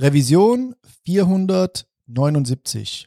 Revision 479.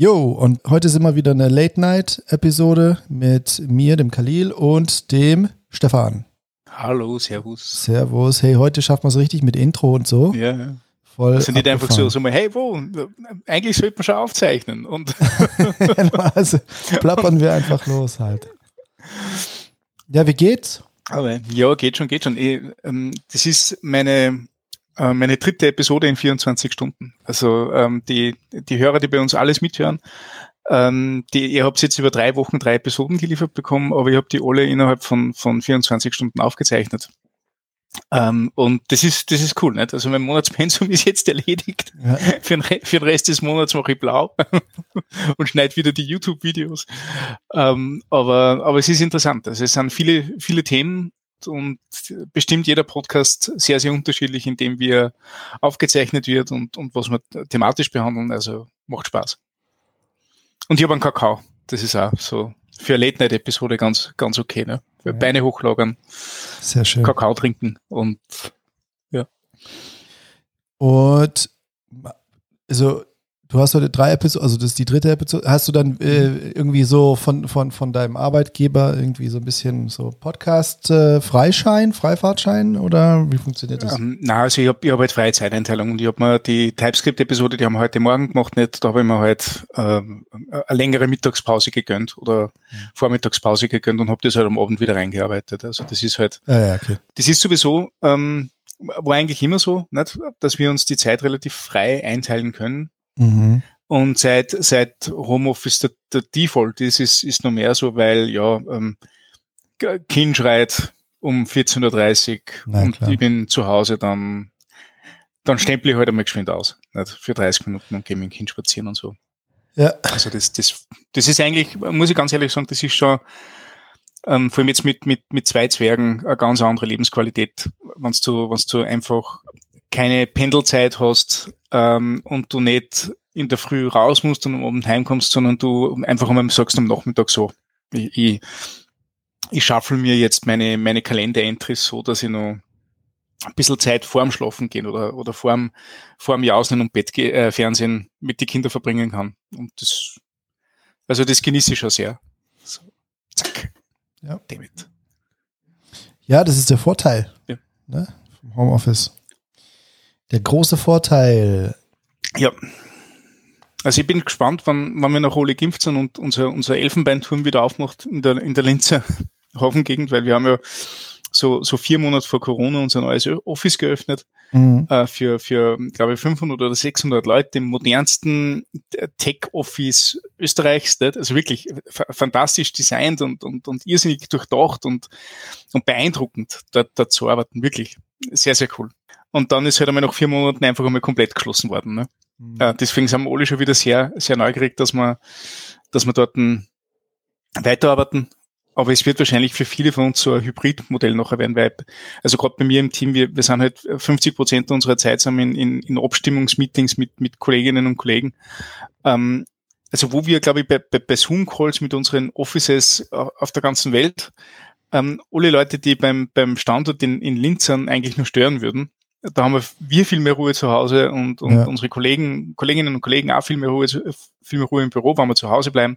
Jo, und heute sind wir wieder eine Late-Night-Episode mit mir, dem Khalil und dem Stefan. Hallo, Servus. Servus. Hey, heute schaffen wir es richtig mit Intro und so. Ja. Voll Also nicht einfach so, so mal, hey, wo? Eigentlich sollte man schon aufzeichnen. Und also plappern wir einfach los halt. Ja, wie geht's? aber ja, geht schon, geht schon. Ich, ähm, das ist meine, äh, meine dritte Episode in 24 Stunden. Also ähm, die, die Hörer, die bei uns alles mithören, ähm, die, ihr habt jetzt über drei Wochen drei Episoden geliefert bekommen, aber ich habe die alle innerhalb von, von 24 Stunden aufgezeichnet. Ähm, und das ist, das ist cool, nicht? Also mein Monatspensum ist jetzt erledigt. Ja, Für den, Re- für den Rest des Monats mache ich blau und schneide wieder die YouTube-Videos. Ähm, aber, aber es ist interessant. Also es sind viele, viele Themen und bestimmt jeder Podcast sehr, sehr unterschiedlich, in dem wie er aufgezeichnet wird und, und was wir thematisch behandeln. Also macht Spaß. Und ich habe einen Kakao. Das ist auch so für eine Late-Night-Episode ganz, ganz okay. Ne? Für Ja. Beine hochlagern, sehr schön. Kakao trinken und Und also du hast heute drei Episoden, also das ist die dritte Episode. Hast du dann äh, irgendwie so von, von, von deinem Arbeitgeber irgendwie so ein bisschen so Podcast-Freischein, Freifahrtschein oder wie funktioniert das? Ähm, na, also ich habe ich hab halt freie Zeiteinteilung und ich habe mir die TypeScript-Episode, die haben wir heute Morgen gemacht, nicht, da habe ich mir halt ähm, eine längere Mittagspause gegönnt oder Vormittagspause gegönnt und habe das halt am Abend wieder reingearbeitet. Also das ist halt, Ja, ja, okay. das ist sowieso, ähm, war eigentlich immer so, nicht, dass wir uns die Zeit relativ frei einteilen können. Mhm. Und seit, seit Homeoffice der, der Default ist, ist, ist noch mehr so, weil ja, ähm, Kind schreit um 14.30 Uhr und klar. ich bin zu Hause, dann, dann stempel ich halt einmal geschwind aus. Nicht? Für 30 Minuten und gehe mit dem Kind spazieren und so. Ja, Also das, das, das ist eigentlich, muss ich ganz ehrlich sagen, das ist schon, ähm, vor allem jetzt mit, mit, mit zwei Zwergen, eine ganz andere Lebensqualität, wenn du, wenn du einfach keine Pendelzeit hast ähm, und du nicht in der Früh raus musst und am Abend heimkommst, sondern du einfach einmal sagst am Nachmittag so, ich, ich, ich schaffel mir jetzt meine, meine Kalender-Entries so, dass ich noch ein bisschen Zeit vorm Schlafen gehen oder, oder vorm, vorm Jausen und Bett äh, Fernsehen mit den Kindern verbringen kann. Und das, also das genieße ich schon sehr. So, zack. Ja. David. ja, das ist der Vorteil Ja. ne, vom Homeoffice. Der große Vorteil. Ja. Also ich bin gespannt, wann, wann wir nach alle geimpft sind und unser, unser Elfenbeinturm wieder aufmacht in der, in der Linzer Hafengegend, weil wir haben ja so, so vier Monate vor Corona unser neues Office geöffnet Mhm. äh, für, für, glaube ich, 500 oder 600 Leute im modernsten Tech-Office Österreichs. Nicht? Also wirklich fa- fantastisch designt und, und, und irrsinnig durchdacht und, und beeindruckend, dort, dort zu arbeiten. Wirklich sehr, sehr cool. Und dann ist halt einmal nach vier Monaten einfach einmal komplett geschlossen worden. Ne? Mhm. Äh, deswegen sind wir alle schon wieder sehr, sehr neugierig, dass wir, dass wir dort weiterarbeiten. Aber es wird wahrscheinlich für viele von uns so ein Hybridmodell nachher werden, weil, also gerade bei mir im Team, wir, wir sind halt 50 Prozent unserer Zeit sind in, in, in Abstimmungsmeetings mit, mit Kolleginnen und Kollegen. Ähm, also wo wir, glaube ich, bei, bei, bei Zoom-Calls mit unseren Offices äh, auf der ganzen Welt, ähm, alle Leute, die beim, beim Standort in, in Linz sind, eigentlich nur stören würden. Da haben wir, wir viel mehr Ruhe zu Hause und, und Ja. unsere Kollegen, Kolleginnen und Kollegen auch viel mehr Ruhe, viel mehr Ruhe im Büro, wenn wir zu Hause bleiben.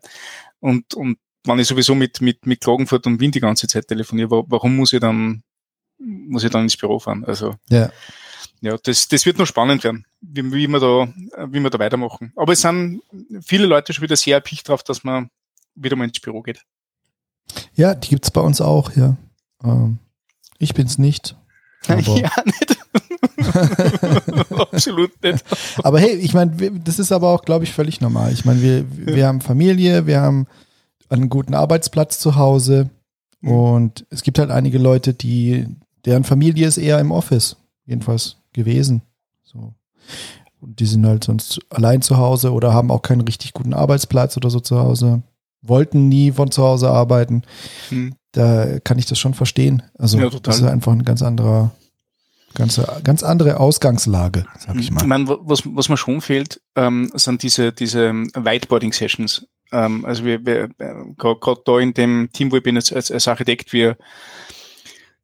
Und, und wenn ich sowieso mit, mit, mit Klagenfurt und Wien die ganze Zeit telefoniere, wa- warum muss ich dann, muss ich dann ins Büro fahren? Also, Ja. ja, das, das wird noch spannend werden, wie, wie, wir da, wie wir da weitermachen. Aber es sind viele Leute schon wieder sehr erpicht drauf, dass man wieder mal ins Büro geht. Ja, die gibt es bei uns auch, ja. Ähm, ich bin's nicht. ja, nicht. Absolut nicht. aber hey, ich meine, das ist aber auch, glaube ich, völlig normal. Ich meine, wir, wir haben Familie, wir haben einen guten Arbeitsplatz zu Hause mhm. und es gibt halt einige Leute, die, deren Familie ist eher im Office, jedenfalls gewesen. So. Und die sind halt sonst allein zu Hause oder haben auch keinen richtig guten Arbeitsplatz oder so zu Hause, wollten nie von zu Hause arbeiten. Hm. Da kann ich das schon verstehen. Also ja, das ist einfach ein ganz anderer, ganz, ganz andere Ausgangslage, sag ich mal. Ich meine, was, was mir schon fehlt, ähm, sind diese, diese Whiteboarding-Sessions. Ähm, also wir, wir äh, gerade da in dem Team, wo ich bin als, als, Architekt, wir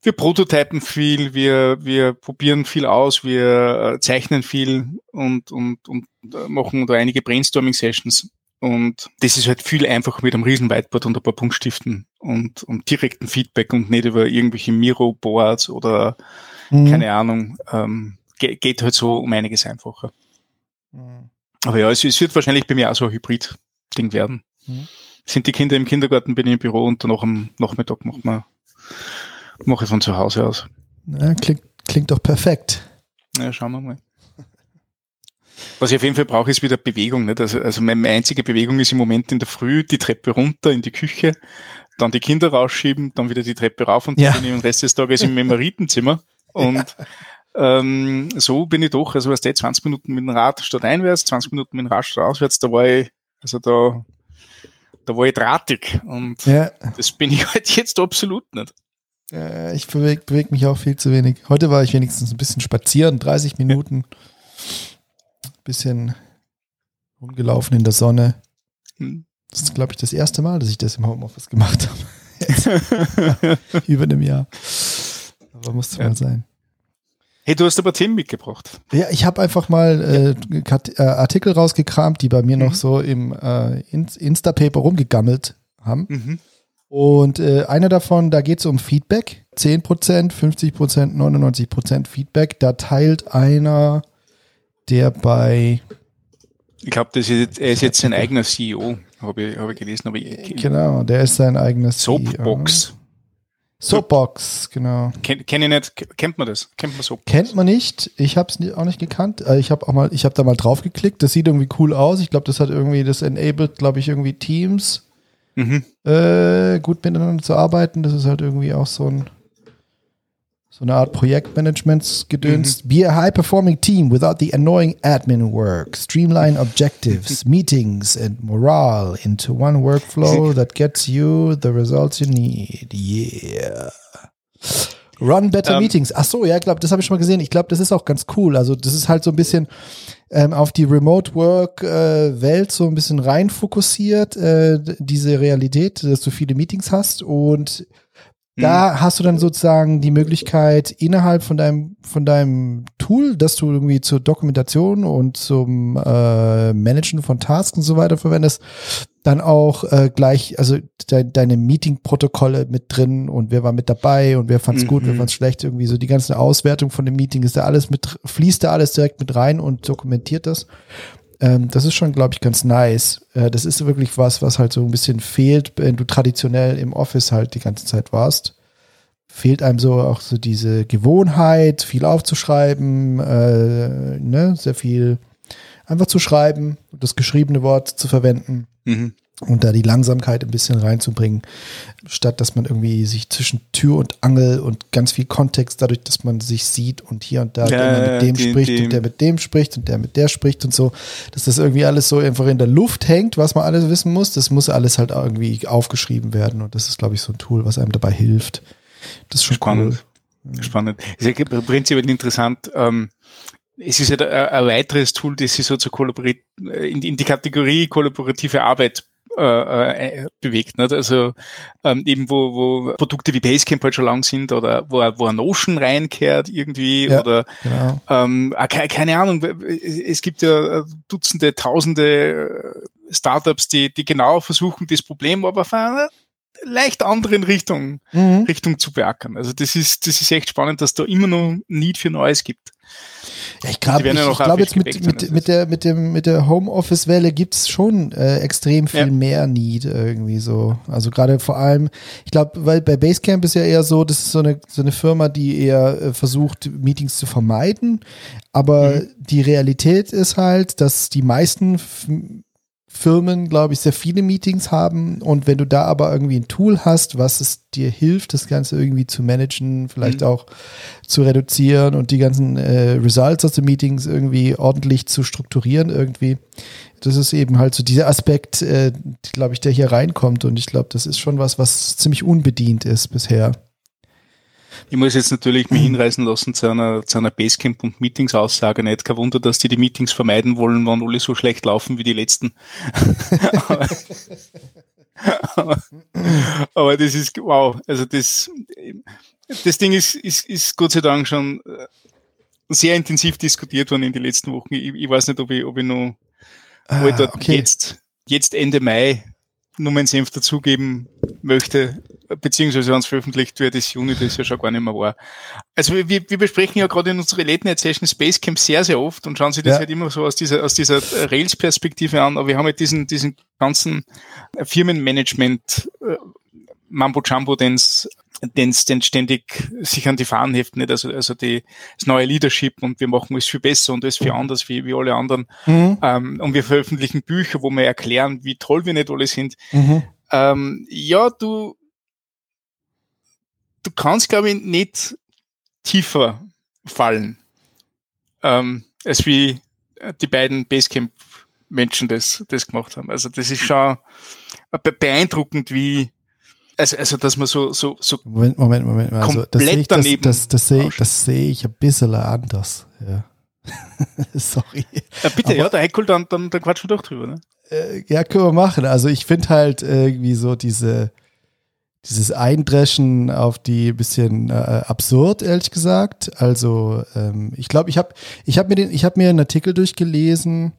wir prototypen viel, wir, wir probieren viel aus, wir äh, zeichnen viel und, und, und äh, machen da einige Brainstorming-Sessions. Und das ist halt viel einfacher mit einem riesen Whiteboard und ein paar Punktstiften und, und direkten Feedback und nicht über irgendwelche Miro-Boards oder mhm. keine Ahnung. Ähm, geht halt so um einiges einfacher. Mhm. Aber ja, es, es, wird wahrscheinlich bei mir auch so ein Hybrid-Ding werden. Mhm. Sind die Kinder im Kindergarten, bin ich im Büro und danach am Nachmittag machen wir Mache ich von zu Hause aus. Ja, klingt, klingt doch perfekt. Ja, schauen wir mal. Was ich auf jeden Fall brauche, ist wieder Bewegung. Nicht? Also, also meine einzige Bewegung ist im Moment in der Früh die Treppe runter in die Küche, dann die Kinder rausschieben, dann wieder die Treppe rauf und dann bin ich den Rest des Tages im Memoritenzimmer. Und ja. ähm, so bin ich doch, also was der 20 Minuten mit dem Rad statt einwärts, 20 Minuten mit dem Rad statt auswärts, da war ich, also da, da war ich drahtig. Und ja. das bin ich halt jetzt absolut nicht. Äh, ich bewege beweg mich auch viel zu wenig. Heute war ich wenigstens ein bisschen spazieren, 30 Minuten. Bisschen rumgelaufen in der Sonne. Hm. Das ist, glaube ich, das erste Mal, dass ich das im Homeoffice gemacht habe. Über einem Jahr. Aber musste ja. mal sein. Hey, du hast aber Themen mitgebracht. Ja, ich habe einfach mal äh, äh, Artikel rausgekramt, die bei mir mhm. noch so im äh, Instapaper rumgegammelt haben. Mhm. Und äh, einer davon, da geht es um Feedback. 10%, 50%, 99% Feedback. Da teilt einer, der bei. Ich glaube, er ist jetzt sein eigener CEO, habe ich, hab ich gelesen. Aber ich, genau, der ist sein eigener CEO. Soapbox. Soapbox, genau. Kenn, kenn ich nicht, kennt man das? Kennt man Soapbox? Kennt man nicht. Ich habe es auch nicht gekannt. Äh, ich habe auch mal, ich habe da mal drauf geklickt. Das sieht irgendwie cool aus. Ich glaube, das hat irgendwie, das enabled, glaube ich, irgendwie Teams mhm. äh, gut miteinander zu arbeiten. Das ist halt irgendwie auch so ein so eine Art Projektmanagements-Gedöns. Mhm. Be a high-performing team without the annoying admin work. Streamline objectives, meetings and morale into one workflow that gets you the results you need. Yeah. Run better um, ähm. meetings. Ach so, ja, ich glaube, das habe ich schon mal gesehen. Ich glaube, das ist auch ganz cool. Also, das ist halt so ein bisschen ähm, auf die Remote Work äh, Welt so ein bisschen rein fokussiert, äh, diese Realität, dass du viele Meetings hast und da mhm. hast du dann sozusagen die Möglichkeit innerhalb von deinem von deinem Tool, das du irgendwie zur Dokumentation und zum äh, Managen von Tasks und so weiter verwendest, dann auch äh, gleich, also de deine Meeting-Protokolle mit drin und wer war mit dabei und wer fand's mhm. gut, wer mhm. fand's schlecht, irgendwie so die ganze Auswertung von dem Meeting ist da alles mit, fließt da alles direkt mit rein und dokumentiert das. Ähm, das ist schon, glaube ich, ganz nice. Äh, das ist wirklich was, was halt so ein bisschen fehlt, wenn du traditionell im Office halt die ganze Zeit warst. Fehlt einem so auch so diese Gewohnheit, viel aufzuschreiben, äh, ne, sehr viel einfach zu schreiben, das geschriebene Wort zu verwenden. Mhm und da die Langsamkeit ein bisschen reinzubringen, statt dass man irgendwie sich zwischen Tür und Angel und ganz viel Kontext, dadurch, dass man sich sieht und hier und da ja, der mit dem die, spricht die, und der mit dem spricht und der mit der spricht und so, dass das irgendwie alles so einfach in der Luft hängt, was man alles wissen muss, das muss alles halt irgendwie aufgeschrieben werden und das ist, glaube ich, so ein Tool, was einem dabei hilft. Das ist schon spannend. Cool. Spannend. Ist ja prinzipiell interessant. Ähm, es ist ja halt ein, weiteres Tool, das sich so zur Kollaborat in, in die Kategorie kollaborative Arbeit äh, äh, bewegt. Nicht? Also ähm, eben wo, wo Produkte wie Basecamp halt schon lang sind oder wo, wo ein Notion reinkehrt irgendwie ja, oder genau. ähm, ah, keine, Ahnung, es gibt ja Dutzende, Tausende äh, Startups, die, die genau versuchen, das Problem aber auf einer leicht anderen Richtung, mhm. Richtung zu beackern. Also das ist, das ist echt spannend, dass da immer noch Need für Neues gibt. Ja, ich glaube ja glaub jetzt mit, mit, mit, der, mit, dem, mit der Homeoffice-Welle gibt's schon äh, extrem viel ja. mehr Need irgendwie so. Also gerade vor allem, ich glaube, weil bei Basecamp ist ja eher so, das ist so eine, so eine Firma, die eher äh, versucht, Meetings zu vermeiden. Aber mhm. die Realität ist halt, dass die meisten Firmen, glaube ich, sehr viele Meetings haben. Und wenn du da aber irgendwie ein Tool hast, was es dir hilft, das Ganze irgendwie zu managen, vielleicht mhm. auch zu reduzieren und die ganzen äh, Results aus den Meetings irgendwie ordentlich zu strukturieren, irgendwie. Das ist eben halt so dieser Aspekt, äh, glaube ich, der hier reinkommt. Und ich glaube, das ist schon was, was ziemlich unbedient ist bisher. Ich muss jetzt natürlich mich hinreißen lassen zu einer, zu einer Basecamp- und Meetings-Aussage. Nicht kein Wunder, dass die die Meetings vermeiden wollen, wenn alle so schlecht laufen wie die letzten. aber, aber, das ist, wow, also das, das Ding ist, ist, ist Gott sei Dank schon äh, sehr intensiv diskutiert worden in den letzten Wochen. Ich, ich weiß nicht, ob ich, ob ich noch ah, okay. jetzt, jetzt Ende Mai nur meinen Senf dazugeben möchte, beziehungsweise wenn es veröffentlicht wird, ist Juni, das ja schon gar nicht mehr wahr. Also wir, wir besprechen ja gerade in unserer Late Night Session Spacecamp sehr, sehr oft und schauen sich das ja. halt immer so aus dieser, aus dieser Rails-Perspektive an, aber wir haben halt diesen, diesen ganzen Firmenmanagement äh, Mambo Jumbo, den es den ständig sich an die Fahnen heften, nicht? Also, also die, das neue Leadership und wir machen es viel besser und es viel anders wie, wie alle anderen. Mhm. Ähm, und wir veröffentlichen Bücher, wo wir erklären, wie toll wir nicht alle sind. Mhm. Ähm, ja, du, du kannst, glaube ich, nicht tiefer fallen, ähm, als wie die beiden Basecamp-Menschen das, das gemacht haben. Also das ist schon beeindruckend, wie, also, also dass man so, so, so Moment, Moment, Moment. Also, das sehe ich, das, das, das sehe, das sehe ich ein bisschen anders. Ja. Sorry. Ja, bitte, Aber, ja, der Heckl, dann, dann, dann quatschen wir doch drüber, ne? Äh, ja, können wir machen. Also ich finde halt irgendwie so diese, dieses Eindreschen auf die bisschen äh, absurd, ehrlich gesagt. Also ähm, ich glaube, ich habe ich hab mir, den, ich hab mir einen Artikel durchgelesen,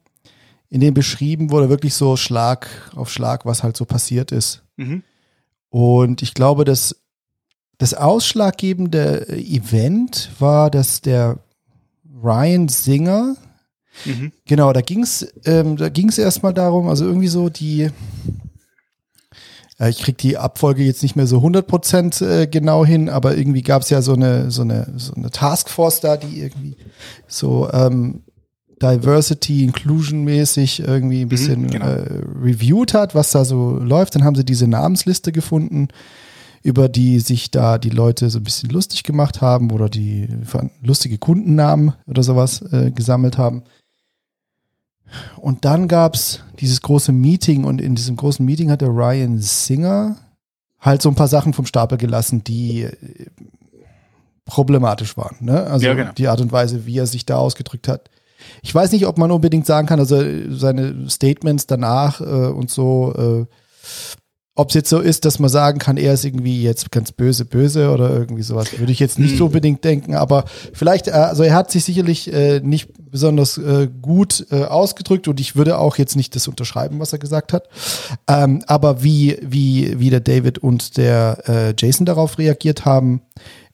in dem beschrieben wurde wirklich so Schlag auf Schlag, was halt so passiert ist. Mhm. Und ich glaube, dass das ausschlaggebende Event war, dass der Ryan Singer, mhm. genau, da ging es ähm, da ging's erstmal darum, also irgendwie so die, äh, ich krieg die Abfolge jetzt nicht mehr so 100% äh, genau hin, aber irgendwie gab es ja so eine, so, eine, so eine Taskforce da, die irgendwie so ähm, Diversity, Inclusion mäßig irgendwie ein mhm, bisschen mhm, genau. äh, reviewed hat, was da so läuft. Dann haben sie diese Namensliste gefunden, über die sich da die Leute so ein bisschen lustig gemacht haben oder die lustige Kundennamen oder sowas äh, gesammelt haben. Und dann gab es dieses große Meeting und in diesem großen Meeting hat der Ryan Singer halt so ein paar Sachen vom Stapel gelassen, die äh, problematisch waren. Ne? Also ja, genau. die Art und Weise, wie er sich da ausgedrückt hat, ich weiß nicht, ob man unbedingt sagen kann, also seine Statements danach äh, und so, äh, ob es jetzt so ist, dass man sagen kann, er ist irgendwie jetzt ganz böse, böse oder irgendwie sowas, würde ich jetzt nicht so hm. unbedingt denken, aber vielleicht, äh, also er hat sich sicherlich äh, nicht besonders äh, gut äh, ausgedrückt und ich würde auch jetzt nicht das unterschreiben, was er gesagt hat. Ähm, aber wie, wie, wie der David und der äh, Jason darauf reagiert haben,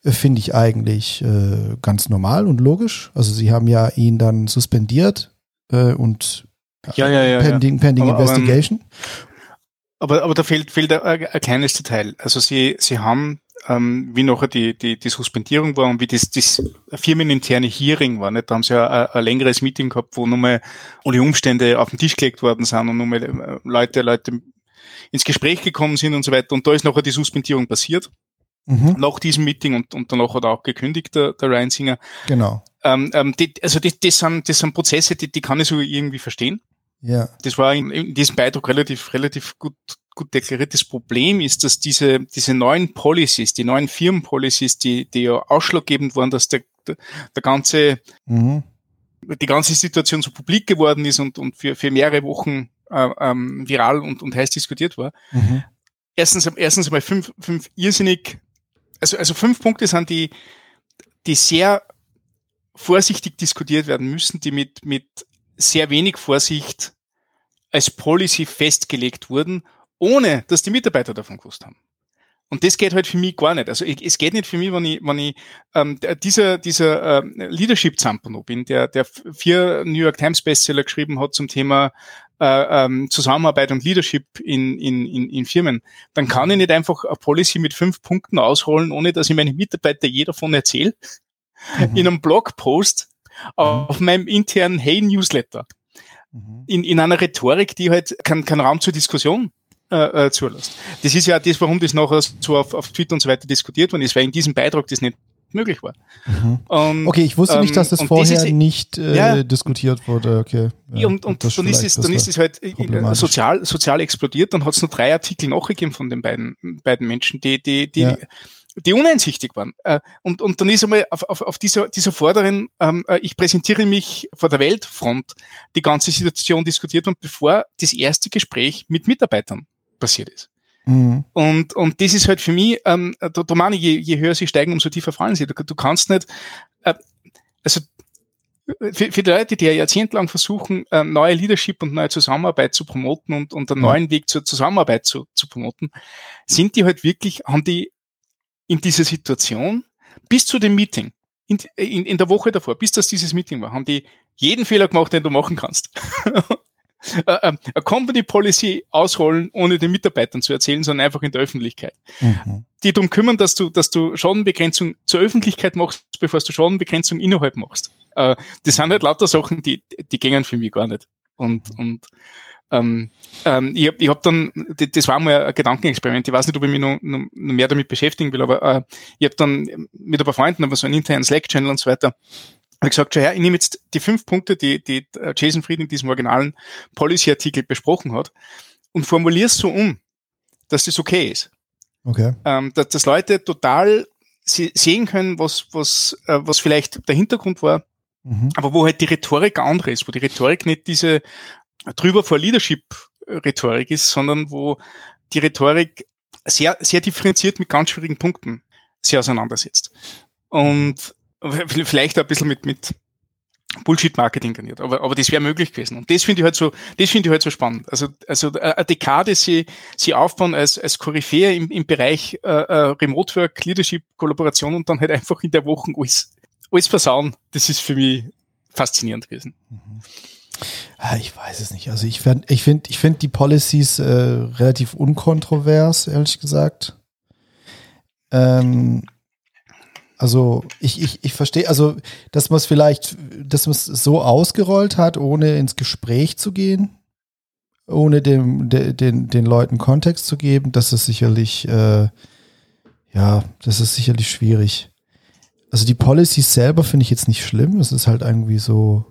finde ich eigentlich äh, ganz normal und logisch. Also sie haben ja ihn dann suspendiert äh, und ja, ja, ja, pending, pending aber, investigation. Aber, aber, da fehlt, fehlt ein, ein kleines Detail. Also sie, sie haben, ähm, wie nachher die, die, die Suspendierung war und wie das, das firmeninterne Hearing war, nicht? da haben sie ja ein, ein längeres Meeting gehabt, wo nochmal alle Umstände auf den Tisch gelegt worden sind und nochmal äh, Leute, Leute ins Gespräch gekommen sind und so weiter. Und da ist nachher die Suspendierung passiert mhm. nach diesem Meeting und, und danach hat er auch gekündigt, der, der Ryan Singer. Genau. Ähm, ähm, die, also die, das, sind, das sind Prozesse, die, die kann ich so irgendwie verstehen. Ja. Das war in, in diesem Beitrag relativ, relativ gut, gut deklariert. Das Problem ist, dass diese, diese neuen Policies, die neuen Firmenpolicies, die, die ja ausschlaggebend waren, dass der, der, der ganze, mhm. die ganze Situation so publik geworden ist und, und für, für mehrere Wochen äh, ähm, viral und, und heiß diskutiert war. Mhm. Erstens, erstens einmal fünf, fünf irrsinnig also, also fünf Punkte sind die, die sehr vorsichtig diskutiert werden müssen, die mit, mit sehr wenig Vorsicht als Policy festgelegt wurden, ohne dass die Mitarbeiter davon gewusst haben. Und das geht halt für mich gar nicht. Also ich, es geht nicht für mich, wenn ich, wenn ich ähm, dieser, dieser ähm, Leadership Zampano bin, der, der vier New York Times Bestseller geschrieben hat zum Thema äh, ähm, Zusammenarbeit und Leadership in, in, in, in Firmen, dann kann ich nicht einfach eine Policy mit fünf Punkten ausholen, ohne dass ich meine Mitarbeiter je davon erzähle, mhm. in einem Blogpost mhm. auf meinem internen Hey Newsletter. Mhm. In, in einer Rhetorik, die halt keinen kein Raum zur Diskussion äh, äh, zulässt. Das ist ja das, warum das nachher so auf, auf Twitter und so weiter diskutiert worden ist, weil in diesem Beitrag das nicht möglich war. Mhm. Und, okay, ich wusste nicht, dass das vorher ist, nicht äh, ja, diskutiert wurde. Okay. Ja, und und dann, ist es, dann ist es halt äh, sozial, sozial explodiert. Dann hat es noch drei Artikel nachgegeben von den beiden, beiden Menschen, die, die, die, ja. Die uneinsichtig waren. Äh, und, und dann ist einmal auf, auf, auf dieser, dieser Vorderen, ähm, ich präsentiere mich vor der Weltfront, die ganze Situation diskutiert und bevor das erste Gespräch mit Mitarbeitern passiert ist. Mhm. Und, und das ist halt für mich, ähm, da, da meine ich, je, je höher sie steigen, umso tiefer fallen sie. Du, du kannst nicht, äh, also für, für die Leute, die ja jahrzehntelang versuchen, äh, neue Leadership und neue Zusammenarbeit zu promoten und, und einen neuen Weg zur Zusammenarbeit zu, zu promoten, sind die halt wirklich, haben die in dieser Situation bis zu dem Meeting, in, in, in der Woche davor, bis das dieses Meeting war, haben die jeden Fehler gemacht, den du machen kannst. äh, eine Company Policy ausrollen, ohne den Mitarbeitern zu erzählen, sondern einfach in der Öffentlichkeit. Mhm. Die darum kümmern, dass du, dass du Schadenbegrenzung zur Öffentlichkeit machst, bevor du Schadenbegrenzung innerhalb machst. Äh, das sind halt lauter Sachen, die, die gingen für mich gar nicht. Und, und ähm, ähm, ich habe ich hab dann, das war mal ein Gedankenexperiment, ich weiß nicht, ob ich mich noch, noch mehr damit beschäftigen will, aber äh, ich habe dann mit ein paar Freunden, aber so einen internen Slack-Channel und so weiter, habe gesagt, schau her, ich nehme jetzt die fünf Punkte, die, die äh, Jason Fried in diesem originalen Policy-Artikel besprochen hat und formuliere es so um, dass das okay ist. Okay. Ähm, dass, dass Leute total sehen können, was, was, äh, was vielleicht der Hintergrund war, mhm. aber wo halt die Rhetorik andere ist, wo die Rhetorik nicht diese drüber vor Leadership-Rhetorik ist, sondern wo die Rhetorik sehr, sehr differenziert mit ganz schwierigen Punkten sich auseinandersetzt. Und vielleicht ein bisschen mit, mit Bullshit-Marketing garniert, aber, aber das wäre möglich gewesen. Und das finde ich halt so, das finde ich halt so spannend. Also, also äh, eine Dekade sie, sie aufbauen als, als Koryphäe im, im Bereich äh, äh, Remote Work, Leadership, Kollaboration und dann halt einfach in der Woche alles, alles versauen. Das ist für mich faszinierend gewesen. Mhm. Ah, ich weiß es nicht. Also ich finde, ich finde, ich finde die Policies äh, relativ unkontrovers, ehrlich gesagt. Ähm, also ich, ich, ich verstehe, also dass man es vielleicht, dass man es so ausgerollt hat, ohne ins Gespräch zu gehen, ohne dem, de, den, den Leuten Kontext zu geben, das ist sicherlich, äh, ja, das ist sicherlich schwierig. Also die Policies selber finde ich jetzt nicht schlimm. Es ist halt irgendwie so,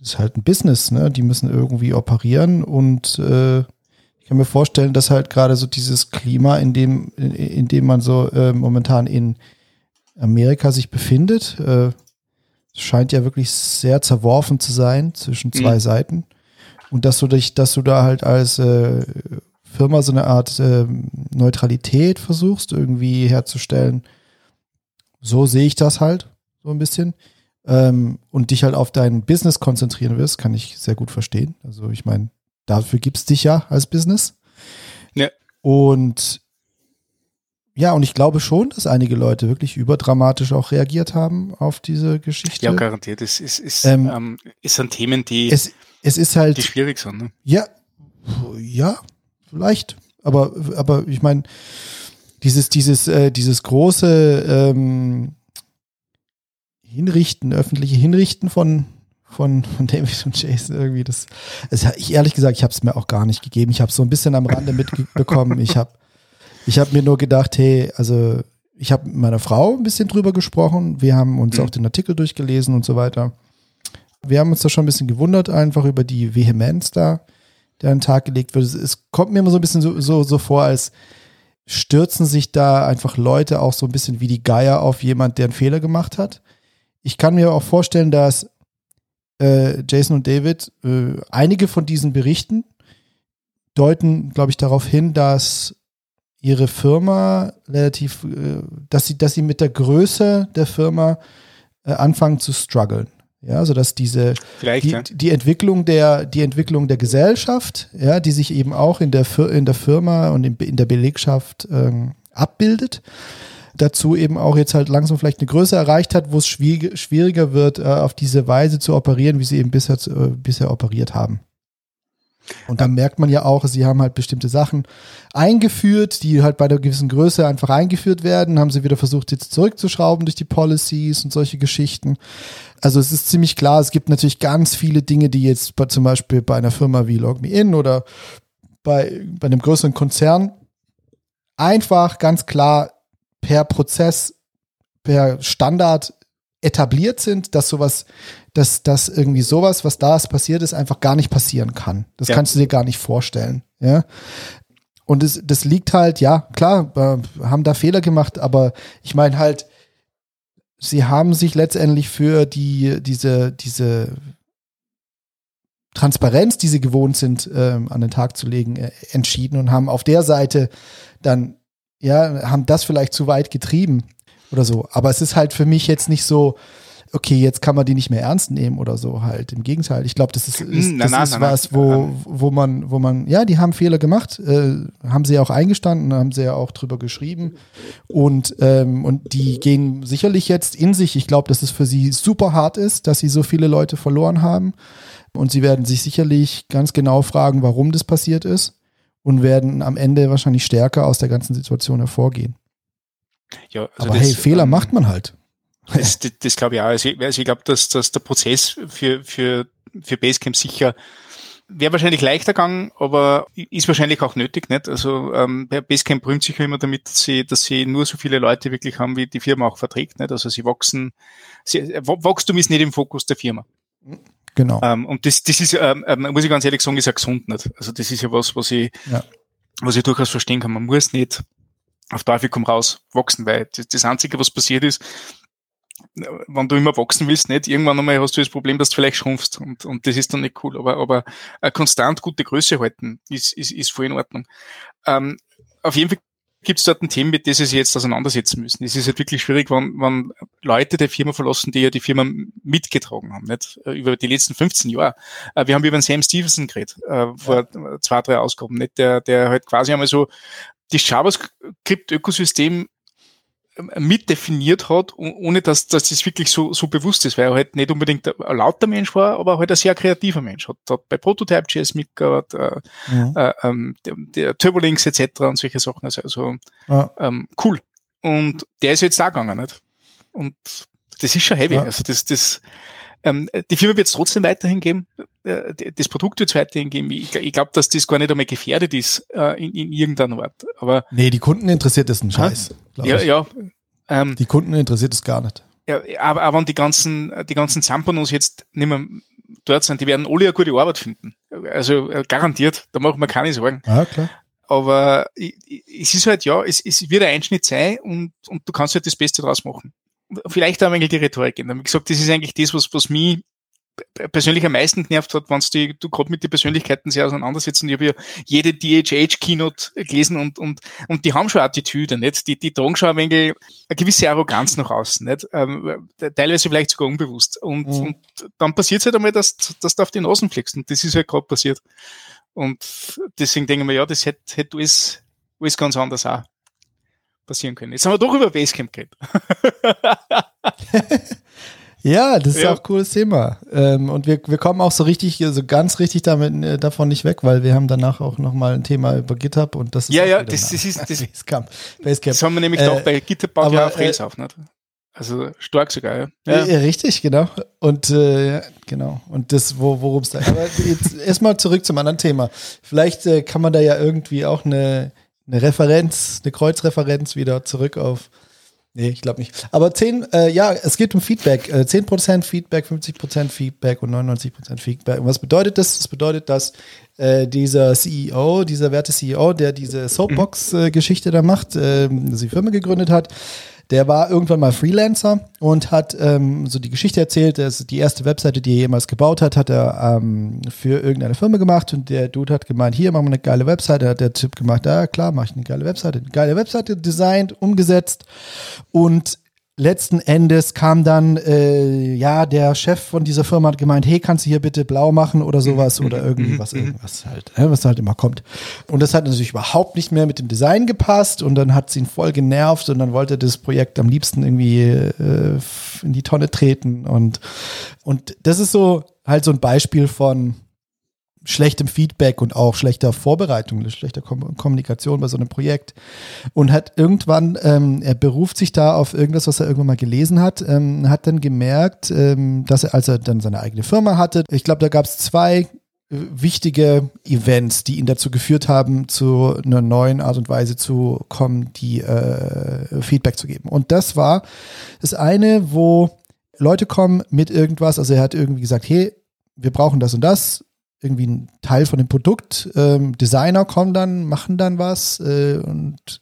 ist halt ein Business, ne? Die müssen irgendwie operieren und äh, ich kann mir vorstellen, dass halt gerade so dieses Klima, in dem, in, in dem man so äh, momentan in Amerika sich befindet. Äh, scheint ja wirklich sehr zerworfen zu sein zwischen zwei mhm. Seiten. Und dass du dich, dass du da halt als äh, Firma so eine Art äh, Neutralität versuchst, irgendwie herzustellen. So sehe ich das halt, so ein bisschen. Ähm, und dich halt auf dein Business konzentrieren wirst, kann ich sehr gut verstehen. Also ich meine, dafür gibt es dich ja als Business. Ja. Und ja, und ich glaube schon, dass einige Leute wirklich überdramatisch auch reagiert haben auf diese Geschichte. Ja, garantiert. Es ist, ist, ähm, ähm, es sind Themen, die, es, es ist halt, die schwierig sind. Ne? Ja, ja, vielleicht. Aber, aber ich meine, dieses, dieses, äh, dieses große ähm, Hinrichten, öffentliche Hinrichten von, von, von David und Jason irgendwie, das, also ich ehrlich gesagt, ich habe es mir auch gar nicht gegeben. Ich habe so ein bisschen am Rande mitbekommen. Ich habe ich habe mir nur gedacht, hey, also ich habe mit meiner Frau ein bisschen drüber gesprochen. Wir haben uns mhm. auch den Artikel durchgelesen und so weiter. Wir haben uns da schon ein bisschen gewundert, einfach über die Vehemenz da, der an den Tag gelegt wird. Es, es kommt mir immer so ein bisschen so, so, so vor, als stürzen sich da einfach Leute auch so ein bisschen wie die Geier auf jemand, der einen Fehler gemacht hat. Ich kann mir auch vorstellen, dass äh, Jason und David äh, einige von diesen Berichten deuten, glaube ich, darauf hin, dass ihre Firma relativ, äh, dass sie, dass sie mit der Größe der Firma äh, anfangen zu strugglen. Ja, also dass diese die, ja. die Entwicklung der die Entwicklung der Gesellschaft, ja, die sich eben auch in der in der Firma und in, in der Belegschaft ähm, abbildet. Dazu eben auch jetzt halt langsam vielleicht eine Größe erreicht hat, wo es schwieriger wird, äh, auf diese Weise zu operieren, wie sie eben bisher, äh, bisher operiert haben. Und dann merkt man ja auch, sie haben halt bestimmte Sachen eingeführt, die halt bei einer gewissen Größe einfach eingeführt werden, haben sie wieder versucht, jetzt zurückzuschrauben durch die Policies und solche Geschichten. Also es ist ziemlich klar, es gibt natürlich ganz viele Dinge, die jetzt bei, zum Beispiel bei einer Firma wie LogMeIn oder bei, bei einem größeren Konzern einfach ganz klar per Prozess, per Standard etabliert sind, dass sowas, dass, dass irgendwie sowas, was da ist, passiert ist, einfach gar nicht passieren kann. Das ja. kannst du dir gar nicht vorstellen. Ja. Und das, das liegt halt, ja, klar, äh, haben da Fehler gemacht, aber ich meine halt, sie haben sich letztendlich für die, diese, diese Transparenz, die sie gewohnt sind, ähm, an den Tag zu legen, äh, entschieden und haben auf der Seite dann, ja, haben das vielleicht zu weit getrieben oder so. Aber es ist halt für mich jetzt nicht so, okay, jetzt kann man die nicht mehr ernst nehmen oder so halt. Im Gegenteil. Ich glaube, das ist, hm, ist, das na, ist na, was, wo, wo man, wo man, ja, die haben Fehler gemacht, äh, haben sie ja auch eingestanden, haben sie ja auch drüber geschrieben und, ähm, und die gehen sicherlich jetzt in sich. Ich glaube, dass es für sie super hart ist, dass sie so viele Leute verloren haben und sie werden sich sicherlich ganz genau fragen, warum das passiert ist und werden am Ende wahrscheinlich stärker aus der ganzen Situation hervorgehen. Ja, also Aber das, hey, Fehler ähm, macht man halt. Das, das, das glaube ich auch. Also ich, also ich glaube, dass, dass der Prozess für, für, für Basecamp sicher wäre wahrscheinlich leichter gegangen, aber ist wahrscheinlich auch nötig, nicht? Also ähm, Basecamp rühmt sich immer damit, dass sie, dass sie nur so viele Leute wirklich haben, wie die Firma auch verträgt, nicht? Also sie wachsen, sie, Wachstum ist nicht im Fokus der Firma. Genau. Ähm, und das, das ist, ähm, ähm, muss ich ganz ehrlich sagen, ist ja gesund nicht. Also das ist ja was, was ich, ja. was ich durchaus verstehen kann. Man muss nicht auf Teufel komm raus wachsen, weil das, das Einzige, was passiert ist, wenn du immer wachsen willst, nicht, irgendwann einmal hast du das Problem, dass du vielleicht schrumpfst und, und das ist dann nicht cool. Aber, aber eine konstant gute Größe halten ist, ist, ist voll in Ordnung. Ähm, auf jeden Fall gibt es dort ein Thema, mit dem sie sich jetzt auseinandersetzen müssen. Es ist halt wirklich schwierig, wenn, wenn Leute der Firma verlassen, die ja die Firma mitgetragen haben, nicht? Äh, über die letzten 15 Jahre. Äh, wir haben über den Sam Stevenson geredet, äh, vor ja. zwei, drei Ausgaben, nicht? Der, der halt quasi einmal so das JavaScript-Ökosystem mitdefiniert hat, ohne dass, dass das wirklich so, so bewusst ist, weil er halt nicht unbedingt ein lauter Mensch war, aber halt ein sehr kreativer Mensch. Hat, hat bei Prototype.js mitgearbeitet, äh, ja. äh, ähm, der, der Turbolinks etc. und solche Sachen. Also, also ja. ähm, cool. Und der ist jetzt da gegangen, nicht? Und das ist schon heavy. Ja. Also das, das, ähm, die Firma wird es trotzdem weiterhin geben. Äh, das Produkt wird es weiterhin geben. Ich, ich glaube, dass das gar nicht einmal gefährdet ist äh, in, in irgendeiner Art. Aber nee, die Kunden interessiert das ein Scheiß. Ja, ich. ja. Ähm, die Kunden interessiert es gar nicht. Ja, aber, aber wenn die ganzen, die ganzen Zampanos jetzt nicht mehr dort sind, die werden alle eine gute Arbeit finden. Also äh, garantiert, da machen wir keine Sorgen. Ja, klar. Aber es ist halt, ja, es, es wird ein Einschnitt sein und, und du kannst halt das Beste draus machen vielleicht auch ein wenig die Rhetorik ändern. Wie gesagt, das ist eigentlich das, was, was mich persönlich am meisten genervt hat, wenn du, du gerade mit den Persönlichkeiten sehr auseinandersetzt. Und ich habe ja jede DHH-Keynote gelesen und, und, und die haben schon Attitüde, nicht? Die, die tragen schon ein wenig eine gewisse Arroganz nach außen, nicht? Ähm, teilweise vielleicht sogar unbewusst. Und, mhm. und dann passiert es halt einmal, dass, dass du auf die Nasen fliegst. Und das ist halt gerade passiert. Und deswegen denke ich mir, ja, das hätte, hätte alles, alles ganz anders auch passieren können. Jetzt haben wir doch über Basecamp geredet. ja, das ist ja. auch ein cooles Thema. Ähm, und wir, wir kommen auch so richtig, so ganz richtig damit, äh, davon nicht weg, weil wir haben danach auch nochmal ein Thema über GitHub und das ist Ja, ja, das, das ist das, Basecamp. Basecamp. Das haben wir nämlich äh, doch bei GitHub baut ja auf Rails äh, auf, nicht? Also stark sogar, ja. ja. ja richtig, genau. Und äh, genau. Und das, wo, worum es da. Aber jetzt erstmal zurück zum anderen Thema. Vielleicht äh, kann man da ja irgendwie auch eine eine Referenz, eine Kreuzreferenz wieder zurück auf. Nee, ich glaube nicht. Aber 10, äh, ja, es geht um Feedback. Äh, 10% Feedback, 50% Feedback und 99% Feedback. Und was bedeutet das? Das bedeutet, dass äh, dieser CEO, dieser werte CEO, der diese Soapbox-Geschichte da macht, äh, die Firma gegründet hat, der war irgendwann mal Freelancer und hat ähm, so die Geschichte erzählt. Das ist die erste Webseite, die er jemals gebaut hat, hat er ähm, für irgendeine Firma gemacht und der Dude hat gemeint, hier machen wir eine geile Webseite. Hat der Typ gemacht, ja klar, mache ich eine geile Webseite. Eine geile Webseite designt, umgesetzt und letzten Endes kam dann, äh, ja, der Chef von dieser Firma hat gemeint, hey, kannst du hier bitte blau machen oder sowas oder irgendwie was, irgendwas halt, äh, was halt immer kommt. Und das hat natürlich überhaupt nicht mehr mit dem Design gepasst und dann hat sie ihn voll genervt und dann wollte das Projekt am liebsten irgendwie äh, in die Tonne treten und, und das ist so halt so ein Beispiel von, schlechtem Feedback und auch schlechter Vorbereitung, schlechter Kom Kommunikation bei so einem Projekt. Und hat irgendwann, ähm, er beruft sich da auf irgendwas, was er irgendwann mal gelesen hat, ähm, hat dann gemerkt, ähm, dass er, als er dann seine eigene Firma hatte, ich glaube, da gab es zwei äh, wichtige Events, die ihn dazu geführt haben, zu einer neuen Art und Weise zu kommen, die äh, Feedback zu geben. Und das war das eine, wo Leute kommen mit irgendwas, also er hat irgendwie gesagt, hey, wir brauchen das und das, irgendwie ein Teil von dem Produkt. Ähm, Designer kommen dann, machen dann was äh, und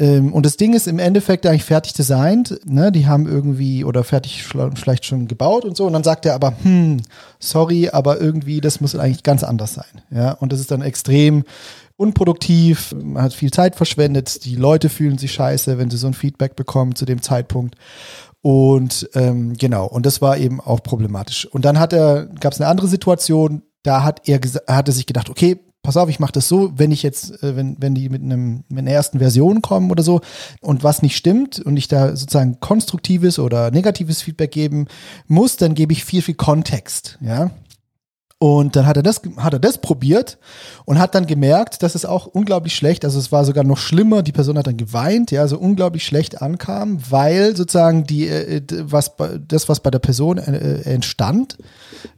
ähm, und das Ding ist im Endeffekt eigentlich fertig designt, ne? Die haben irgendwie oder fertig vielleicht schon gebaut und so. Und dann sagt er aber, hm, sorry, aber irgendwie, das muss eigentlich ganz anders sein. Ja, und das ist dann extrem unproduktiv, man hat viel Zeit verschwendet, die Leute fühlen sich scheiße, wenn sie so ein Feedback bekommen zu dem Zeitpunkt. Und ähm, genau, und das war eben auch problematisch. Und dann hat er, gab es eine andere Situation, da hat er, hat er sich gedacht, okay, pass auf, ich mache das so, wenn ich jetzt, äh, wenn, wenn die mit einem mit einer ersten Version kommen oder so und was nicht stimmt und ich da sozusagen konstruktives oder negatives Feedback geben muss, dann gebe ich viel, viel Kontext, ja. Und dann hat er das, hat er das probiert und hat dann gemerkt, dass es auch unglaublich schlecht, also es war sogar noch schlimmer, die Person hat dann geweint, ja, so unglaublich schlecht ankam, weil sozusagen die, äh, was, das, was bei der Person äh, entstand,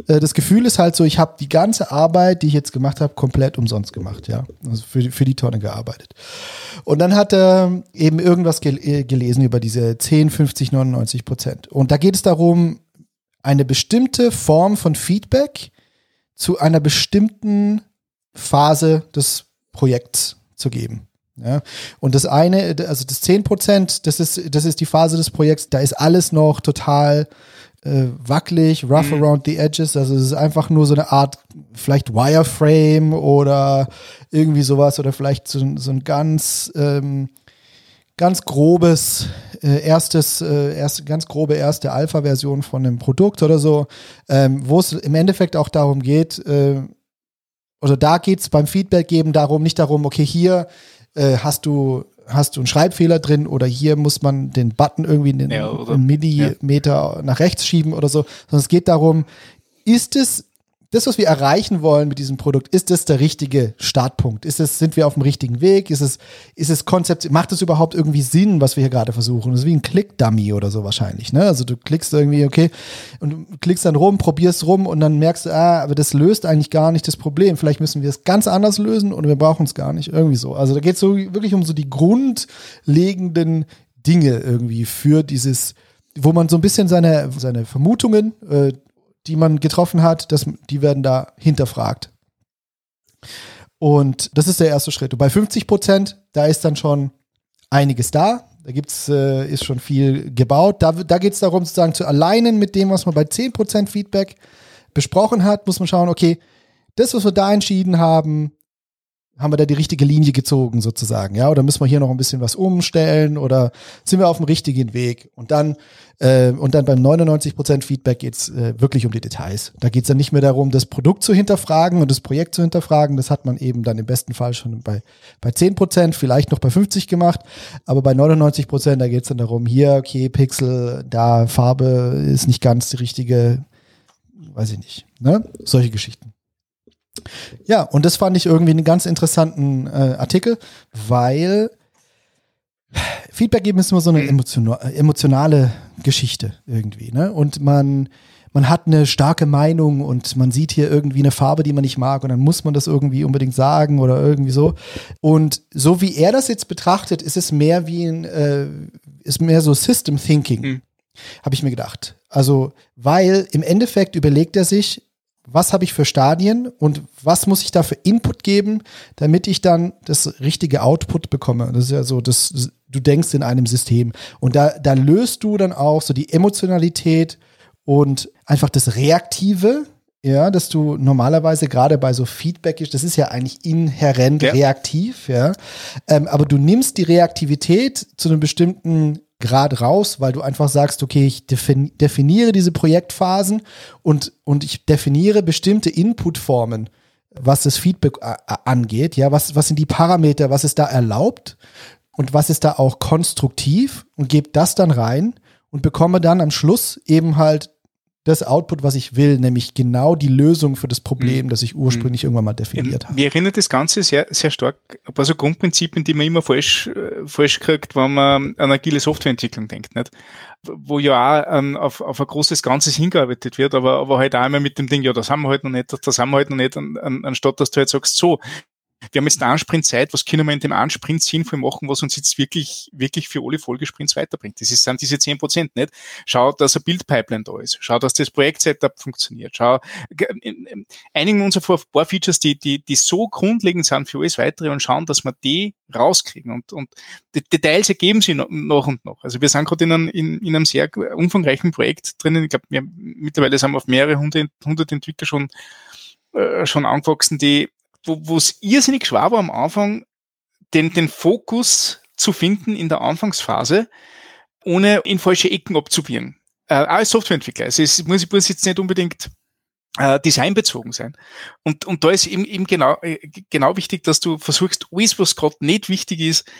äh, das Gefühl ist halt so, ich habe die ganze Arbeit, die ich jetzt gemacht habe, komplett umsonst gemacht, ja, also für, für die Tonne gearbeitet. Und dann hat er eben irgendwas gelesen über diese 10, 50, 99 Prozent. Und da geht es darum, eine bestimmte Form von Feedback, zu einer bestimmten Phase des Projekts zu geben. Ja, und das eine, also das 10 Prozent, das ist, das ist die Phase des Projekts, da ist alles noch total äh, wackelig, rough mhm. around the edges. Also es ist einfach nur so eine Art, vielleicht Wireframe oder irgendwie sowas oder vielleicht so, so ein ganz ähm, ganz grobes äh, erstes, äh, erste, ganz grobe erste Alpha-Version von einem Produkt oder so, ähm, wo es im Endeffekt auch darum geht, äh, oder da geht es beim Feedback geben darum, nicht darum, okay, hier äh, hast du hast du einen Schreibfehler drin oder hier muss man den Button irgendwie in den ja, einen Millimeter ja. nach rechts schieben oder so, sondern es geht darum, ist es das, was wir erreichen wollen mit diesem Produkt, ist das der richtige Startpunkt? Ist es, sind wir auf dem richtigen Weg? Ist es, ist es Konzept, macht es überhaupt irgendwie Sinn, was wir hier gerade versuchen? Das ist wie ein Klick-Dummy oder so wahrscheinlich, ne? Also du klickst irgendwie, okay, und klickst dann rum, probierst rum und dann merkst du, ah, aber das löst eigentlich gar nicht das Problem. Vielleicht müssen wir es ganz anders lösen und wir brauchen es gar nicht. Irgendwie so. Also da geht es so wirklich um so die grundlegenden Dinge irgendwie für dieses, wo man so ein bisschen seine, seine Vermutungen äh, die man getroffen hat, das, die werden da hinterfragt. Und das ist der erste Schritt. Und bei 50 Prozent, da ist dann schon einiges da. Da gibt's, äh, ist schon viel gebaut. Da, da geht es darum, sozusagen zu alleinen mit dem, was man bei 10 Prozent Feedback besprochen hat, muss man schauen, okay, das, was wir da entschieden haben, haben wir da die richtige Linie gezogen sozusagen, ja? Oder müssen wir hier noch ein bisschen was umstellen oder sind wir auf dem richtigen Weg? Und dann äh, und dann beim 99% Feedback geht's äh, wirklich um die Details. Da geht's dann nicht mehr darum, das Produkt zu hinterfragen und das Projekt zu hinterfragen. Das hat man eben dann im besten Fall schon bei bei 10%, vielleicht noch bei 50 gemacht, aber bei 99%, da geht's dann darum, hier okay, Pixel, da Farbe ist nicht ganz die richtige, weiß ich nicht, ne? Solche Geschichten. Ja, und das fand ich irgendwie einen ganz interessanten äh, Artikel, weil Feedback geben ist immer so eine mhm. emotionale Geschichte irgendwie, ne? Und man, man hat eine starke Meinung und man sieht hier irgendwie eine Farbe, die man nicht mag und dann muss man das irgendwie unbedingt sagen oder irgendwie so. Und so wie er das jetzt betrachtet, ist es mehr wie ein, äh, ist mehr so System Thinking, mhm. habe ich mir gedacht. Also, weil im Endeffekt überlegt er sich, was habe ich für Stadien und was muss ich da für Input geben, damit ich dann das richtige Output bekomme. Das ist ja so, das, du denkst in einem System. Und da, da löst du dann auch so die Emotionalität und einfach das Reaktive, ja, dass du normalerweise gerade bei so Feedback ist, das ist ja eigentlich inhärent ja. reaktiv, ja. Ähm, aber du nimmst die Reaktivität zu einem bestimmten Grad raus, weil du einfach sagst, okay, ich definiere diese Projektphasen und, und ich definiere bestimmte Inputformen, was das Feedback äh, angeht. Ja, was, was sind die Parameter, was ist da erlaubt und was ist da auch konstruktiv und gebe das dann rein und bekomme dann am Schluss eben halt das Output, was ich will, nämlich genau die Lösung für das Problem, mhm. das ich ursprünglich mhm. irgendwann mal definiert habe. Mir erinnert das Ganze sehr, sehr stark ein paar so Grundprinzipien, die man immer falsch, äh, falsch kriegt, wenn man an agile Softwareentwicklung denkt, nicht? Wo ja auch ähm, auf, auf ein großes Ganzes hingearbeitet wird, aber, aber halt auch immer mit dem Ding, ja, das haben wir halt noch nicht, das haben wir halt noch nicht, an, an, anstatt dass du halt sagst, so, wir haben jetzt einen Sprint Zeit, was können wir in dem einen Sprint sinnvoll machen, was uns jetzt wirklich, wirklich für alle Folgesprints weiterbringt. Das sind diese zehn Prozent nicht. Schau, dass ein Bildpipeline da ist. Schau, dass das Projekt-Setup funktioniert. Schau, einigen wir uns auf ein paar Features, die, die, die so grundlegend sind für alles weitere und schauen, dass wir die rauskriegen. Und, und die Details ergeben sich noch und noch. Also wir sind gerade in einem, in, in einem sehr umfangreichen Projekt drinnen. Ich glaube, wir mittlerweile sind wir auf mehrere hundert, hundert Entwickler schon, äh, schon angewachsen, die wo es irrsinnig schwer war am Anfang, den, den Fokus zu finden in der Anfangsphase, ohne in falsche Ecken abzubiegen. Äh, auch als Softwareentwickler. Also es muss, muss jetzt nicht unbedingt äh, designbezogen sein. Und, und da ist eben, eben genau, äh, genau wichtig, dass du versuchst, alles, was gerade nicht wichtig ist